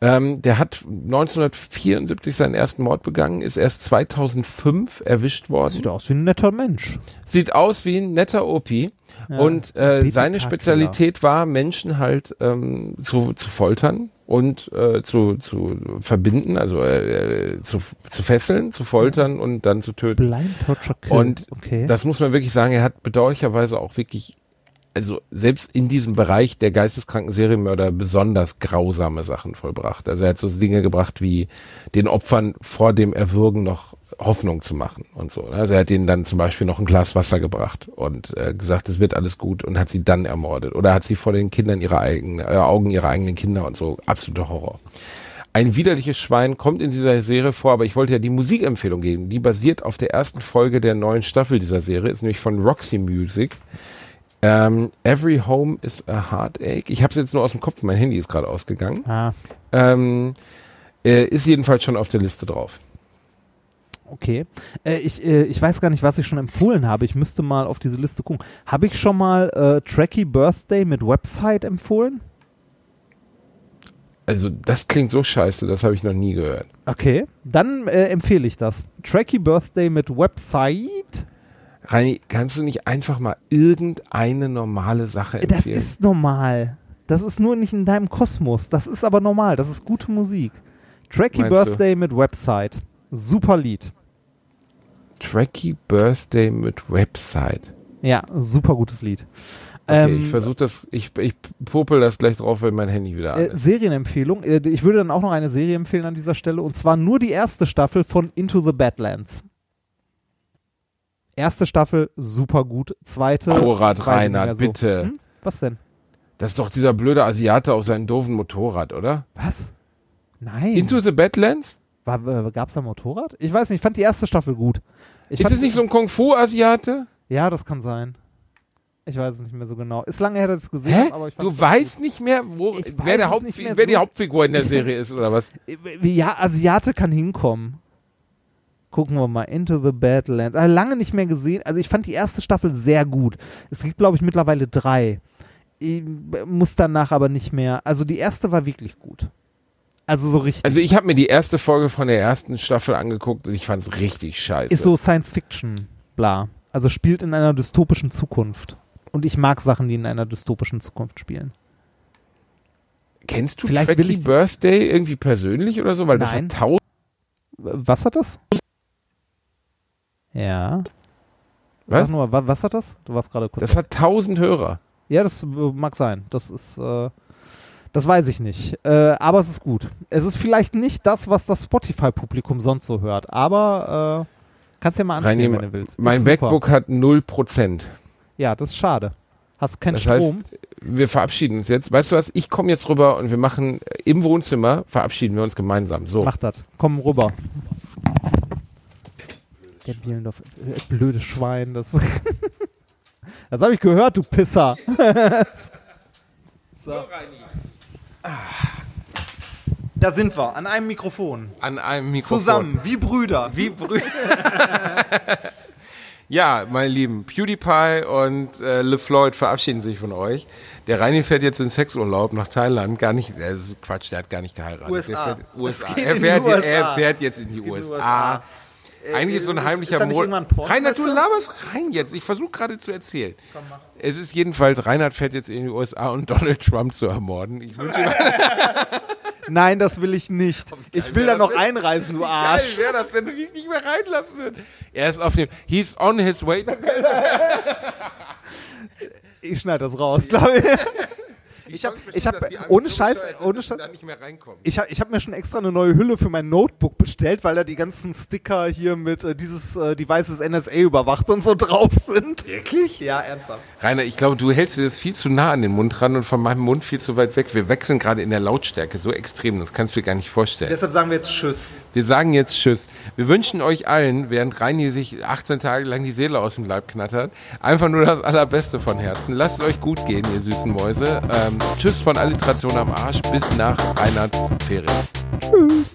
Ähm, der hat 1974 seinen ersten Mord begangen, ist erst 2005 erwischt worden. Sieht aus wie ein netter Mensch. Sieht aus wie ein netter Opi. und äh, seine Spezialität war, Menschen halt ähm, zu, zu foltern und äh, zu, zu verbinden, also äh, äh, zu, zu fesseln, zu foltern und dann zu töten. Blind Torture Kill. Und okay. das muss man wirklich sagen, er hat bedauerlicherweise auch wirklich, also selbst in diesem Bereich der geisteskranken Serienmörder besonders grausame Sachen vollbracht. Also er hat so Dinge gebracht wie den Opfern vor dem Erwürgen noch Hoffnung zu machen und so. Also er hat denen dann zum Beispiel noch ein Glas Wasser gebracht und äh, gesagt, es wird alles gut und hat sie dann ermordet. Oder hat sie vor den Kindern ihrer eigenen, äh, Augen ihrer eigenen Kinder und so. Absoluter Horror. Ein widerliches Schwein kommt in dieser Serie vor, aber ich wollte ja die Musikempfehlung geben. Die basiert auf der ersten Folge der neuen Staffel dieser Serie, ist nämlich von Roxy Music. Ähm, Every Home is a Heartache. Ich habe es jetzt nur aus dem Kopf, mein Handy ist gerade ausgegangen. ah, Ähm, äh, ist jedenfalls schon auf der Liste drauf. Okay. Äh, ich, äh, ich weiß gar nicht, was ich schon empfohlen habe. Ich müsste mal auf diese Liste gucken. Habe ich schon mal äh, Tracky Birthday mit Website empfohlen? Also das klingt so scheiße, das habe ich noch nie gehört. Okay. Dann äh, empfehle ich das. Tracky Birthday mit Website. Reini, kannst du nicht einfach mal irgendeine normale Sache empfehlen? Das ist normal. Das ist nur nicht in deinem Kosmos. Das ist aber normal. Das ist gute Musik. Tracky Meinst du? Birthday mit Website. Super Lied. Tracky Birthday mit Website. Ja, super gutes Lied. Okay, Ähm, ich versuche das, ich, ich popel das gleich drauf, wenn mein Handy wieder an Äh, ist. Serienempfehlung. Äh, ich würde dann auch noch eine Serie empfehlen an dieser Stelle und zwar nur die erste Staffel von Into the Badlands. Erste Staffel super gut. Zweite. Motorrad, Reinhard, so. bitte. Hm? Was denn? Das ist doch dieser blöde Asiate auf seinem doofen Motorrad, oder? Was? Nein. Into the Badlands? Äh, gab's da Motorrad? Ich weiß nicht, ich fand die erste Staffel gut. Ich Ist es nicht so ein Kung-Fu-Asiate? Ja, das kann sein. Ich weiß es nicht mehr so genau. Ist lange her, dass ich es gesehen habe, aber ich fand Du weißt nicht mehr, wo, wer, der es Haupt, mehr wer die so. Hauptfigur in der Serie ist, oder was? Ja, Asiate kann hinkommen. Gucken wir mal. Into the Badlands. Ah, lange nicht mehr gesehen. Also ich fand die erste Staffel sehr gut. Es gibt, glaube ich, mittlerweile drei. Ich muss danach aber nicht mehr. Also die erste war wirklich gut. Also so richtig. Also ich habe mir die erste Folge von der ersten Staffel angeguckt und ich fand es richtig scheiße. ist so Science Fiction, bla. Also spielt in einer dystopischen Zukunft. Und ich mag Sachen, die in einer dystopischen Zukunft spielen. Kennst du Vielleicht Tracky Birthday irgendwie persönlich oder so? Weil das Nein. hat tausend. Was hat das? Ja. Was? Sag nur, wa- was hat das? Du warst gerade kurz. Das hat tausend Hörer. Ja, das äh, mag sein. Das ist, äh, das weiß ich nicht. Äh, aber es ist gut. Es ist vielleicht nicht das, was das Spotify-Publikum sonst so hört. Aber äh, kannst ja mal anschauen, Reini, wenn du willst. mein super. MacBook hat 0%. Ja, das ist schade. Hast keinen Das Strom. heißt, wir verabschieden uns jetzt. Weißt du was? Ich komme jetzt rüber und wir machen äh, im Wohnzimmer, verabschieden wir uns gemeinsam. So. Mach das. Komm rüber. Der Bielendorf. Äh, blödes Schwein. Das, das habe ich gehört, du Pisser. so. Da sind wir, an einem Mikrofon. An einem Mikrofon. Zusammen, wie Brüder. Wie Brüder. ja, meine Lieben, PewDiePie und äh, LeFloid verabschieden sich von euch. Der Reini fährt jetzt in Sexurlaub nach Thailand. Gar nicht, das ist Quatsch, der hat gar nicht geheiratet. USA. Der fährt, USA. Er, fährt, jetzt- er USA. fährt jetzt in die geht in die USA. USA. Eigentlich ist so ein heimlicher ist da nicht Mo- irgendwann Pornmesse? Reinhard, du laberst rein jetzt. Ich versuche gerade zu erzählen. Es ist jedenfalls, Reinhard fährt jetzt in die USA, um Donald Trump zu ermorden. Ich wünsche Nein, das will ich nicht. Ich will da noch einreisen, du Geil Arsch. wäre das, wenn du dich nicht mehr reinlassen würdest. Er ist auf dem, he's on his way. Ich schneide das raus, glaube ich. Ich habe, ich habe, ohne Scheiß, ohne Scheiß, da nicht mehr reinkommen. ich habe, ich habe mir schon extra eine neue Hülle für mein Notebook bestellt, weil da die ganzen Sticker hier mit äh, dieses äh, Devices NSA überwacht und so drauf sind. Wirklich? Ja, ernsthaft. Rainer, ich glaube, du hältst dir das viel zu nah an den Mund ran und von meinem Mund viel zu weit weg. Wir wechseln gerade in der Lautstärke so extrem, das kannst du dir gar nicht vorstellen. Deshalb sagen wir jetzt Tschüss. Wir sagen jetzt Tschüss. Wir wünschen euch allen, während Reini sich 18 Tage lang die Seele aus dem Leib knattert, einfach nur das Allerbeste von Herzen. Lasst es euch gut gehen, ihr süßen Mäuse. Ähm, tschüss von Alliteration am Arsch bis nach Reinhards Ferien. Tschüss.